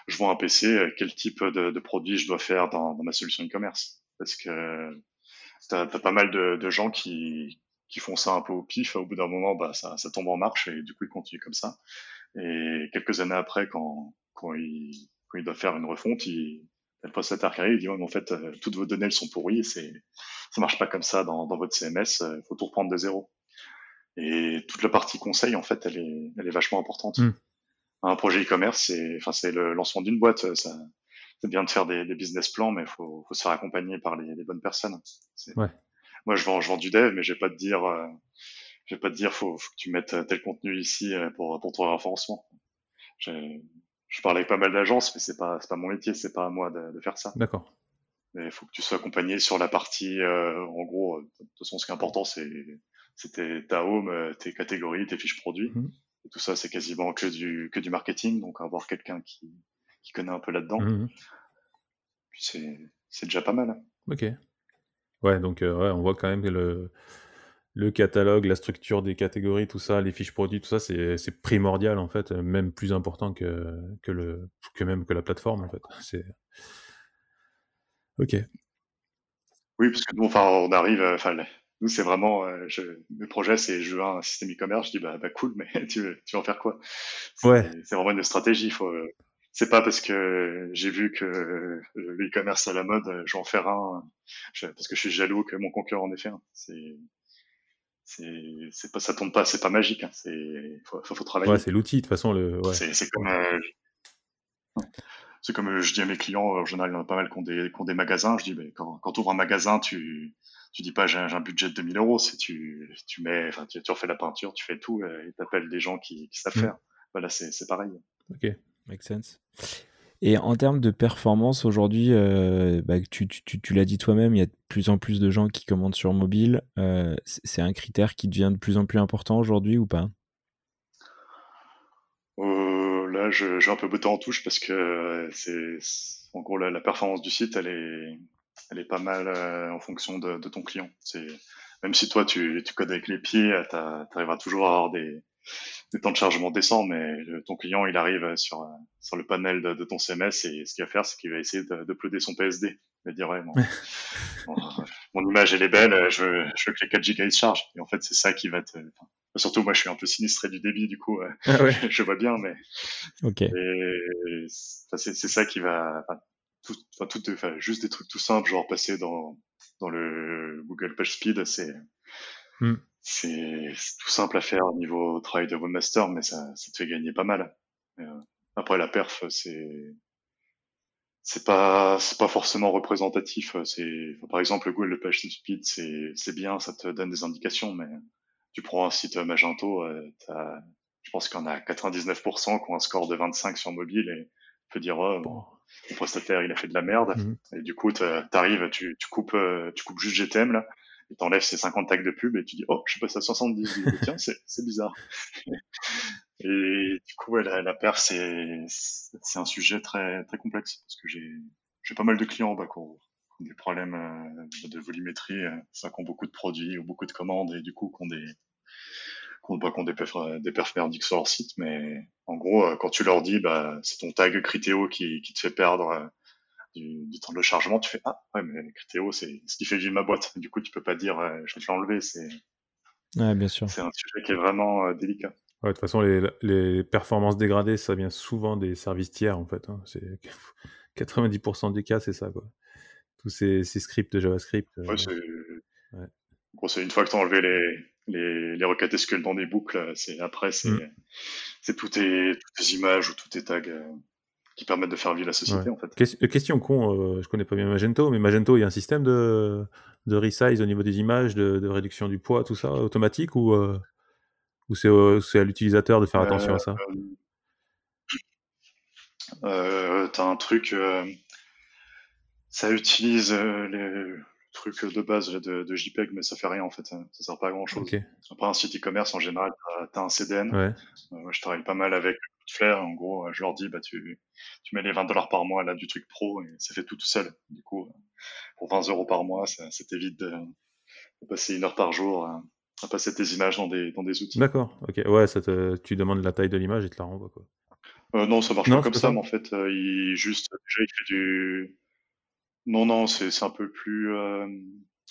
[SPEAKER 3] je vends un PC euh, quel type de, de produit je dois faire dans, dans ma solution e-commerce? Parce que t'as as pas mal de, de, gens qui qui font ça un peu au pif au bout d'un moment bah ça, ça tombe en marche et du coup ils continuent comme ça et quelques années après quand quand ils quand ils doivent faire une refonte ils le prestataire qui arrive, il dit ouais, mais en fait, toutes vos données elles sont pourries, c'est ça marche pas comme ça dans, dans votre CMS, faut tout reprendre de zéro. Et toute la partie conseil, en fait, elle est, elle est vachement importante. Mm. Un projet e-commerce, c'est, enfin, c'est le lancement d'une boîte. Ça, c'est bien de faire des, des, business plans, mais faut, faut se faire accompagner par les, les bonnes personnes.
[SPEAKER 1] Ouais.
[SPEAKER 3] Moi, je vends, je vends du dev, mais je vais pas te dire, euh, je vais pas te dire, faut, faut que tu mettes tel contenu ici euh, pour, pour ton référencement. Je, je parle avec pas mal d'agences, mais c'est pas, c'est pas mon métier, c'est pas à moi de, de faire ça.
[SPEAKER 1] D'accord.
[SPEAKER 3] Mais il faut que tu sois accompagné sur la partie, euh, en gros, de toute façon, ce qui est important, c'est c'était ta home, euh, tes catégories, tes fiches produits. Mmh. Et tout ça, c'est quasiment que du, que du marketing. Donc, avoir quelqu'un qui, qui connaît un peu là-dedans, mmh. c'est, déjà pas mal.
[SPEAKER 1] Ok. Ouais, donc euh, ouais, on voit quand même que le, le catalogue, la structure des catégories, tout ça, les fiches produits, tout ça, c'est primordial en fait, même plus important que, que, le, que même que la plateforme en fait. C'est ok.
[SPEAKER 3] Oui, parce que nous, enfin, on arrive, enfin, nous, c'est vraiment, euh, je, mes projets, c'est je veux un système e-commerce. Je dis bah, bah cool, mais tu, veux, tu vas en faire quoi?
[SPEAKER 1] Ouais.
[SPEAKER 3] C'est vraiment une stratégie. Faut, c'est pas parce que j'ai vu que le e-commerce à la mode, je vais en faire un, parce que je suis jaloux que mon concurrent en ait fait un. C'est c'est c'est pas ça tombe pas c'est pas magique hein. c'est faut, faut, travailler
[SPEAKER 1] ouais c'est l'outil de toute façon le ouais.
[SPEAKER 3] c'est comme euh, c'est comme euh, je dis à mes clients en général il y en a pas mal qui ont des, qui ont des magasins. Je dis mais quand, quand tu ouvres un magasin tu tu dis pas j'ai un, budget de 2000 euros. Tu tu mets enfin tu, tu, refais la peinture tu fais tout euh, et t'appelles des gens qui, qui savent mm. faire. Voilà c'est c'est pareil.
[SPEAKER 1] Ok
[SPEAKER 2] make sense. Et en termes de performance, aujourd'hui, euh, bah, tu, tu, tu l'as dit toi-même, il y a de plus en plus de gens qui commandent sur mobile. Euh, c'est un critère qui devient de plus en plus important aujourd'hui ou pas?
[SPEAKER 3] Euh, Là, j'ai un peu botté en touche parce que c'est en gros la, la, performance du site, elle est, elle est pas mal en fonction de, de ton client. C'est même si toi tu, tu codes avec les pieds, tu arriveras toujours à avoir des, des temps de chargement décents, mais ton client, il arrive sur, sur le panel de, ton CMS et ce qu'il va faire, c'est qu'il va essayer d'uploader son PSD. Il va dire, ouais, mon, image, elle est belle, je veux, je veux que les 4 gigas se chargent. Et en fait, c'est ça qui va te... surtout, moi, je suis un peu sinistré du débit, du coup, ah je vois bien, mais...
[SPEAKER 2] Ok.
[SPEAKER 3] c'est ça qui va... tout, tout, juste des trucs tout simples, genre passer dans, dans le Google Page Speed, c'est... Hmm c'est tout simple à faire au niveau travail de webmaster, mais ça, ça te fait gagner pas mal. Euh, après la perf, c'est c'est pas c'est pas forcément représentatif. C'est par exemple Google Page Speed, c'est c'est bien, ça te donne des indications, mais tu prends un site Magento, euh, je pense qu'il y en a 99% qui ont un score de 25 sur mobile et tu peux dire oh, bon, mon prestataire il a fait de la merde. Mmh et du coup t'arrives, tu, tu coupes euh, tu coupes juste GTM là et t'enlèves ces 50 tags de pub et tu dis oh je suis passé à 70 tiens c'est c'est bizarre. Et du coup ouais, la, la perf c'est c'est un sujet très très complexe parce que j'ai j'ai pas mal de clients bah, qui ont des problèmes euh, de volumétrie euh, ça qui ont beaucoup de produits ou beaucoup de commandes et du coup qui ont des bah, ont des perfs des perfs merdiques sur leur site mais en gros euh, quand tu leur dis bah c'est ton tag Criteo qui qui te fait perdre du, temps de chargement, tu fais ah ouais mais Criteo c'est ce qui fait vivre ma boîte. Du coup tu peux pas dire euh, je vais te l'enlever. C'est
[SPEAKER 2] ouais, bien sûr.
[SPEAKER 3] C'est un sujet qui est vraiment euh, délicat.
[SPEAKER 1] Ouais, de toute façon les, les, performances dégradées ça vient souvent des services tiers en fait. Hein. C'est 90% des cas c'est ça quoi. Tous ces, ces, scripts de JavaScript.
[SPEAKER 3] Euh, ouais, une fois que tu as enlevé les, les, les requêtes SQL dans des boucles, c'est après c'est mm. c'est tout tes, toutes tes images ou tous tes tags qui permettent de faire vivre la société en fait.
[SPEAKER 1] Euh, question con, euh, je connais pas bien Magento, mais Magento, il y a un système de, de resize au niveau des images, de, réduction du poids, tout ça, automatique ou, euh, ou c'est à l'utilisateur de faire attention à ça?
[SPEAKER 3] T'as un truc, ça utilise les trucs de base de, de, JPEG, mais ça fait rien en fait, ça, sert pas à grand chose. Après un site e-commerce en général, t'as as un CDN.
[SPEAKER 1] Ouais.
[SPEAKER 3] je travaille pas mal avec Flair, en gros, je leur dis, bah, tu, tu mets les 20 dollars par mois là du truc pro et c'est fait tout, tout seul. Du coup, pour 20 euros par mois, ça, ça t'évite de, passer une heure par jour à, passer tes images dans des, dans des outils.
[SPEAKER 1] D'accord, ok. Ouais, ça te, tu demandes la taille de l'image et te la renvoie, quoi.
[SPEAKER 3] Euh, non, ça marche pas comme ça, mais en fait, euh, il juste, déjà, il fait du, non, non, c'est un peu plus, euh,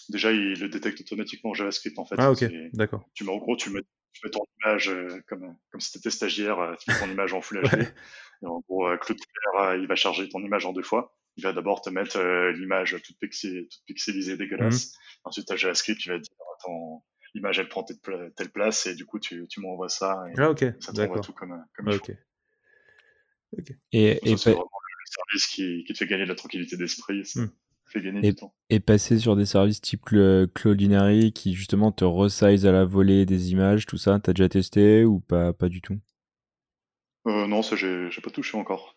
[SPEAKER 3] déjà, il le détecte automatiquement en JavaScript, en fait.
[SPEAKER 1] Ah, ok, d'accord.
[SPEAKER 3] Tu mets, en gros, tu mets tu mets ton image euh, comme, comme si tu étais stagiaire, euh, tu mets ton image en Full HD. Et en gros, euh, Cloudflare, il va charger ton image en deux fois. Il va d'abord te mettre l'image toute, toute, pixelisée, dégueulasse. Mmh. Ensuite, tu as JavaScript, tu vas dire, attends, l'image, elle prend telle, telle, place, et du coup, tu, tu m'envoies ça. Et
[SPEAKER 1] ah, ok.
[SPEAKER 3] Ça t'envoie tout comme, comme
[SPEAKER 1] ok.
[SPEAKER 2] Et, et
[SPEAKER 3] le service qui, qui, te fait gagner de la tranquillité d'esprit. Mmh
[SPEAKER 2] et, passer sur des services type Cloudinary qui justement te resize à la volée des images, tout ça, t'as déjà testé ou pas, pas du tout?
[SPEAKER 3] Euh, Non, ça j'ai pas touché encore.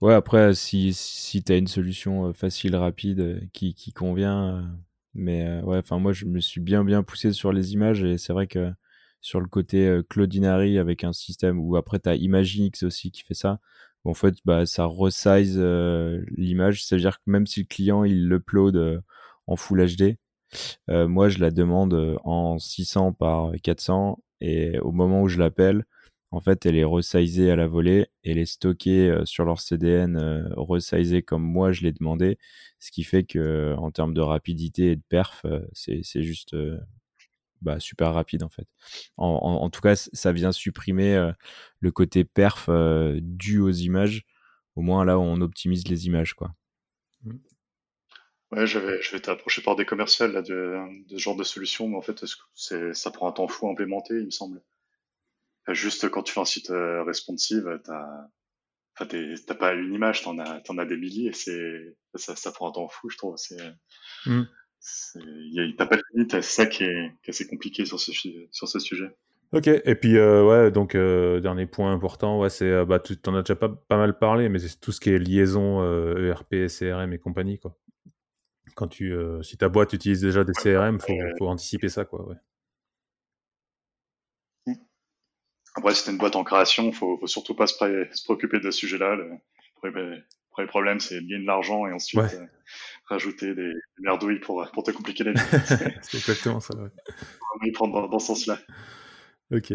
[SPEAKER 2] Ouais, après, si, si t'as une solution euh, facile, rapide, euh, qui, qui convient. mais ouais, enfin, moi je me suis bien bien poussé sur les images et c'est vrai que sur le côté Cloudinary avec un système où après t'as Imaginix aussi qui fait ça en fait, bah, ça resize euh, l'image. C'est-à-dire que même si le client il l'upload euh, en Full HD, moi, je la demande en 600 par 400 et au moment où je l'appelle, en fait, elle est resizée à la volée, elle est stockée sur leur CDN resizée comme moi je l'ai demandé, ce qui fait que en termes de rapidité et de perf, c'est juste bah, super rapide en fait. En, tout cas, ça vient supprimer le côté perf dû aux images. Au moins là, on optimise les images quoi.
[SPEAKER 3] Mmh. Ouais, j'avais, je vais été approché par des commerciales là, de, ce genre de solution, mais en fait, c'est, ça prend un temps fou à implémenter, il me semble. Juste quand tu fais un site euh, responsive, t'as, enfin, t'as pas une image, t'en as, t'en as des milliers, et c'est, ça, ça prend un temps fou, je trouve. C'est, mmh. t'as pas de limite, c'est ça qui est, qui est assez compliqué sur ce, sur ce sujet.
[SPEAKER 1] Ok, et puis euh, ouais, donc euh, dernier point important, ouais, c'est euh, bah tu t'en as déjà pas, pas mal parlé, mais c'est tout ce qui est liaison ERP, e CRM et compagnie quoi. Quand tu, si ta boîte utilise déjà des CRM, faut, faut anticiper ça quoi. Ouais.
[SPEAKER 3] Mmh. Après, si t'es une boîte en création, faut, faut surtout pas se, se préoccuper de ce sujet-là. Le premier, problème, c'est de gagner de l'argent et ensuite rajouter des, merdouilles pour, pour te compliquer la vie.
[SPEAKER 1] c'est exactement ça. Ouais.
[SPEAKER 3] On va y prendre dans, dans ce sens-là.
[SPEAKER 1] Ok.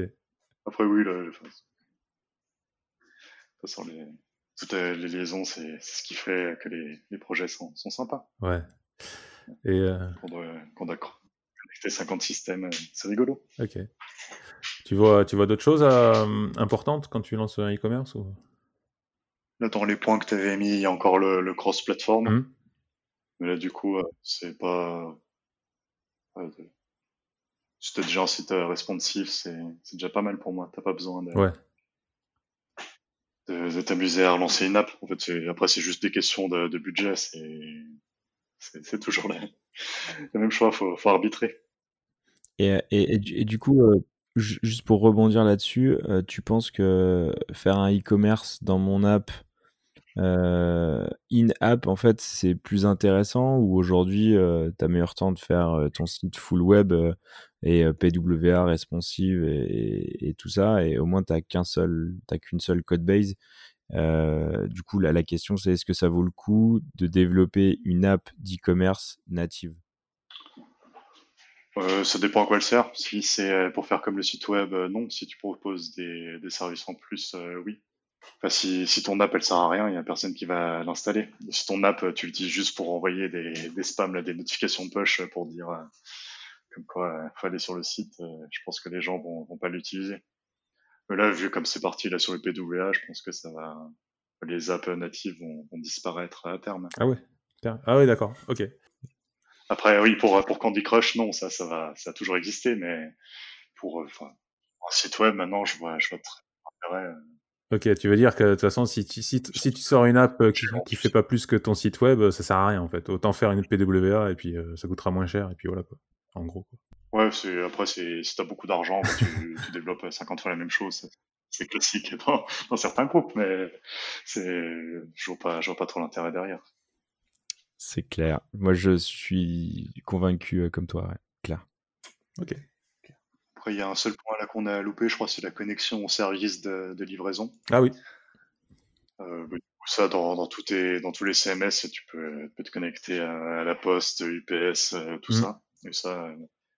[SPEAKER 3] Après, oui, le, de toute façon, les, toutes les liaisons, c'est ce qui fait que les, les projets sont, sont, sympas.
[SPEAKER 1] Ouais. Et euh...
[SPEAKER 3] Quand, on a connecté 50 systèmes, euh, c'est rigolo.
[SPEAKER 1] Ok. Tu vois, tu vois d'autres choses euh, importantes quand tu lances un e-commerce ou...
[SPEAKER 3] Dans les points que tu avais mis, il y a encore le, le cross-platform. Mmh. Mais là, du coup, euh, c'est pas. Si t'as déjà un site euh, responsive, c'est déjà pas mal pour moi. T'as pas besoin de,
[SPEAKER 1] ouais.
[SPEAKER 3] de, t'amuser à relancer une app. En fait, après, c'est juste des questions de, de budget. C'est toujours la, la, même choix. Faut, faut arbitrer.
[SPEAKER 2] Et, et, et, du coup, euh, juste pour rebondir là-dessus, euh, tu penses que faire un e-commerce dans mon app in-app, en fait, c'est plus intéressant ou aujourd'hui, euh, tu as meilleur temps de faire euh, ton site full web et PWA responsive et, tout ça, et au moins, tu qu'un seul, qu'une seule code base. du coup, la question, c'est est-ce que ça vaut le coup de développer une app d'e-commerce native?
[SPEAKER 3] Ça dépend à quoi elle sert. Si c'est pour faire comme le site web, non. Si tu proposes des, des services en plus, oui. Enfin, si, si, ton app elle sert à rien, il y a personne qui va l'installer. Si ton app tu l'utilises juste pour envoyer des, des spams, là, des notifications push pour dire euh, comme quoi il euh, faut aller sur le site, euh, je pense que les gens vont, vont pas l'utiliser. Mais là, vu comme c'est parti là sur le PWA, je pense que ça va, les apps natives vont, vont disparaître à terme.
[SPEAKER 1] Ah ouais, ah ouais, d'accord, ok.
[SPEAKER 3] Après, oui, pour pour Candy Crush, non, ça, ça va, ça a toujours existé, mais pour, enfin, un site web maintenant, je vois, je vois très intérêt
[SPEAKER 1] Ok, tu veux dire que de toute façon, si tu, si, si tu sors une app euh, qui, qui fait pas plus que ton site web, euh, ça sert à rien en fait. Autant faire une PWA et puis euh, ça coûtera moins cher et puis voilà quoi. En gros.
[SPEAKER 3] Quoi. Ouais, c'est après c'est si t'as beaucoup d'argent, bah, tu, tu, développes 50 fois la même chose. C'est classique dans, dans, certains groupes, mais c'est je vois pas je vois pas trop l'intérêt derrière.
[SPEAKER 2] C'est clair. Moi, je suis convaincu comme toi, ouais. clair.
[SPEAKER 1] Ok
[SPEAKER 3] il y a un seul point là qu'on a loupé, je crois, c'est la connexion au service de, livraison.
[SPEAKER 1] Ah oui.
[SPEAKER 3] Euh, ça, dans, dans, tous dans tous les CMS, tu peux, te connecter à, la poste, UPS, euh, tout mm. ça. Et ça,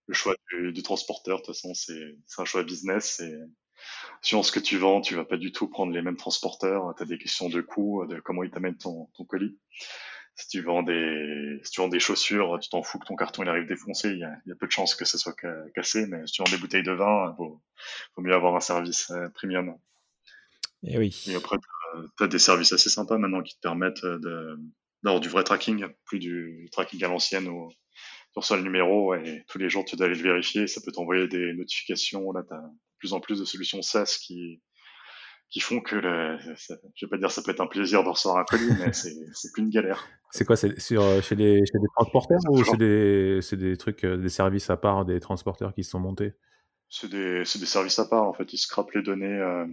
[SPEAKER 3] le choix du, transporteur, de toute façon, c'est un choix business. Et ce que tu vends, tu vas pas du tout prendre les mêmes transporteurs. Tu as des questions de coût, de comment ils t'amènent ton, ton colis si tu vends des, si tu vends des chaussures, tu t'en fous que ton carton il arrive défoncé, il y a, il y a peu de chances que ça soit cassé, mais si tu vends des bouteilles de vin, faut, faut mieux avoir un service euh, premium.
[SPEAKER 2] Et eh oui.
[SPEAKER 3] Et après, tu as, des services assez sympas maintenant qui te permettent de, d'avoir du vrai tracking, plus du tracking à l'ancienne où tu reçois le numéro et tous les jours tu dois aller le vérifier, ça peut t'envoyer des notifications. Là, tu as de plus en plus de solutions SaaS qui, qui font que le, je vais pas dire ça peut être un plaisir de recevoir un colis, mais c'est plus une galère.
[SPEAKER 1] C'est quoi C'est sur euh, chez des chez des transporteurs ou c'est des c'est des trucs euh, des services à part des transporteurs qui se sont montés?
[SPEAKER 3] C'est des c'est des services à part en fait. Ils scrapent les données. Euh,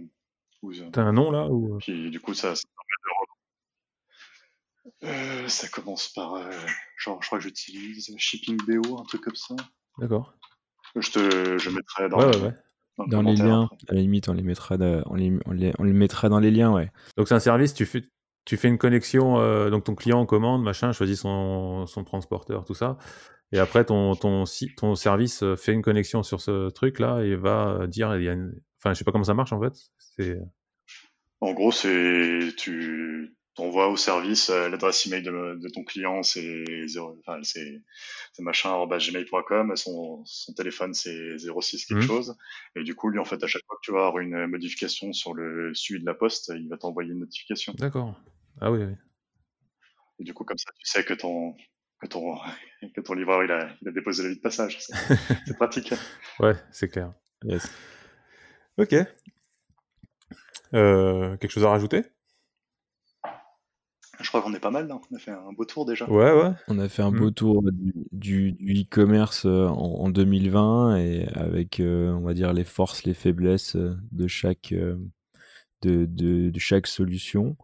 [SPEAKER 1] T'as un nom là ou?
[SPEAKER 3] Puis du coup ça ça, euh, ça commence par genre je crois que j'utilise Shipping BO un truc comme ça.
[SPEAKER 1] D'accord.
[SPEAKER 3] Je te je mettrai dans
[SPEAKER 1] ouais, ouais, ouais
[SPEAKER 2] dans, les liens, à la limite, on les mettra, on, les, on, les, on les mettra dans les liens, ouais.
[SPEAKER 1] Donc c'est un service, tu fais, tu fais une connexion, euh, donc ton client commande, machin, choisit son, son transporteur, tout ça, Et après, ton, ton, ton service fait une connexion sur ce truc-là et va dire, il y a enfin, je sais pas comment ça marche en fait.
[SPEAKER 3] En gros, c'est tu envoies au service l'adresse email de, de ton client, c'est enfin, c'est, machin@gmail.com, son, son téléphone c'est 06 quelque mmh. chose, et du coup lui en fait à chaque fois que tu vas avoir une modification sur le suivi de la poste, il va t'envoyer une notification.
[SPEAKER 1] D'accord. Ah oui, oui.
[SPEAKER 3] Et du coup comme ça tu sais que ton que ton, que ton livreur il a, il a déposé la vie de passage. C'est pratique.
[SPEAKER 1] ouais, c'est clair. Yes. Ok. Euh, quelque chose à rajouter?
[SPEAKER 3] Je crois qu'on est pas mal, on a fait un beau tour déjà.
[SPEAKER 1] Ouais, ouais.
[SPEAKER 2] On a fait un beau mm. tour du, e-commerce euh, en, 2020 et avec, euh, on va dire, les forces, les faiblesses de chaque, de, de, de chaque solution.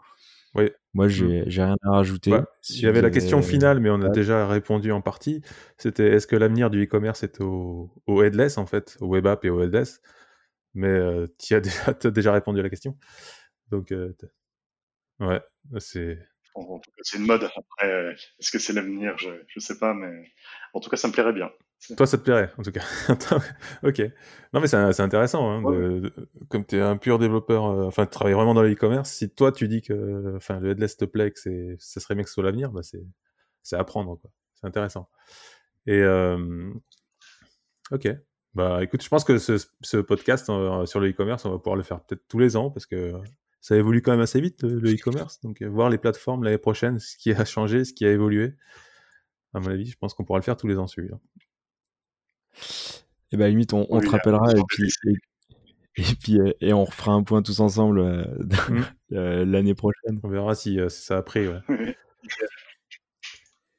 [SPEAKER 1] Oui.
[SPEAKER 2] Moi, j'ai mmh. rien à rajouter.
[SPEAKER 1] il y avait la question finale, mais on a déjà répondu en partie. C'était est-ce que l'avenir du e-commerce est au, au, headless, en fait, au web app et au headless Mais euh, tu as, déjà, as déjà répondu à la question. Donc, euh, ouais, c'est.
[SPEAKER 3] C'est une mode. Après, euh, est-ce que c'est l'avenir? Je ne sais pas, mais en tout cas, ça me plairait bien.
[SPEAKER 1] Toi, ça te plairait, en tout cas. ok. Non, mais c'est intéressant. Hein, comme tu es un pur développeur, euh, enfin, tu travailles vraiment dans le e-commerce, si toi, tu dis que enfin, le headless te plaît, que ça serait bien que ce soit l'avenir, bah, c'est apprendre. C'est intéressant. Et euh, ok. Bah, écoute, je pense que ce, ce podcast euh, sur le e-commerce, on va pouvoir le faire peut-être tous les ans parce que ça évolue quand même assez vite, le e-commerce. Donc, voir les plateformes l'année prochaine, ce qui a changé, ce qui a évolué. À mon avis, je pense qu'on pourra le faire tous les ans, celui-là.
[SPEAKER 2] Et bah, limite, on, te rappellera et puis, et, puis euh, et on refera un point tous ensemble euh, mmh. euh, l'année prochaine.
[SPEAKER 1] On verra si, ça a pris.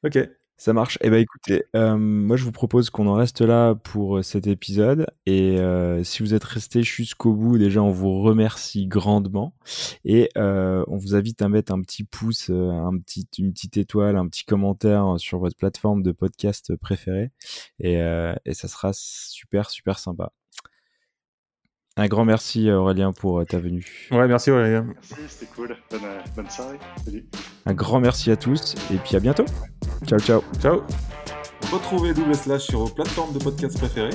[SPEAKER 1] ok.
[SPEAKER 2] Ça marche. Eh ben écoutez, moi je vous propose qu'on en reste là pour cet épisode. Et si vous êtes resté jusqu'au bout, déjà on vous remercie grandement. Et on vous invite à mettre un petit pouce, un petit, une petite étoile, un petit commentaire sur votre plateforme de podcast préférée. Et, et ça sera super, super sympa. Un grand merci Aurélien pour ta venue.
[SPEAKER 1] Ouais, merci Aurélien.
[SPEAKER 3] Merci, c'était cool. Bonne, bonne soirée. Salut.
[SPEAKER 2] Un grand merci à tous et puis à bientôt. Ciao, ciao.
[SPEAKER 1] Ciao. Retrouvez Double Slash sur vos plateformes de podcast préférées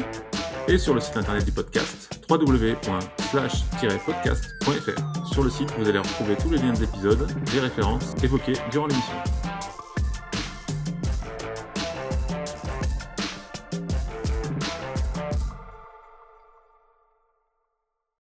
[SPEAKER 1] et sur le site internet du podcast www.slash-podcast.fr. Sur le site, vous allez retrouver tous les liens des épisodes, les références évoquées durant l'émission.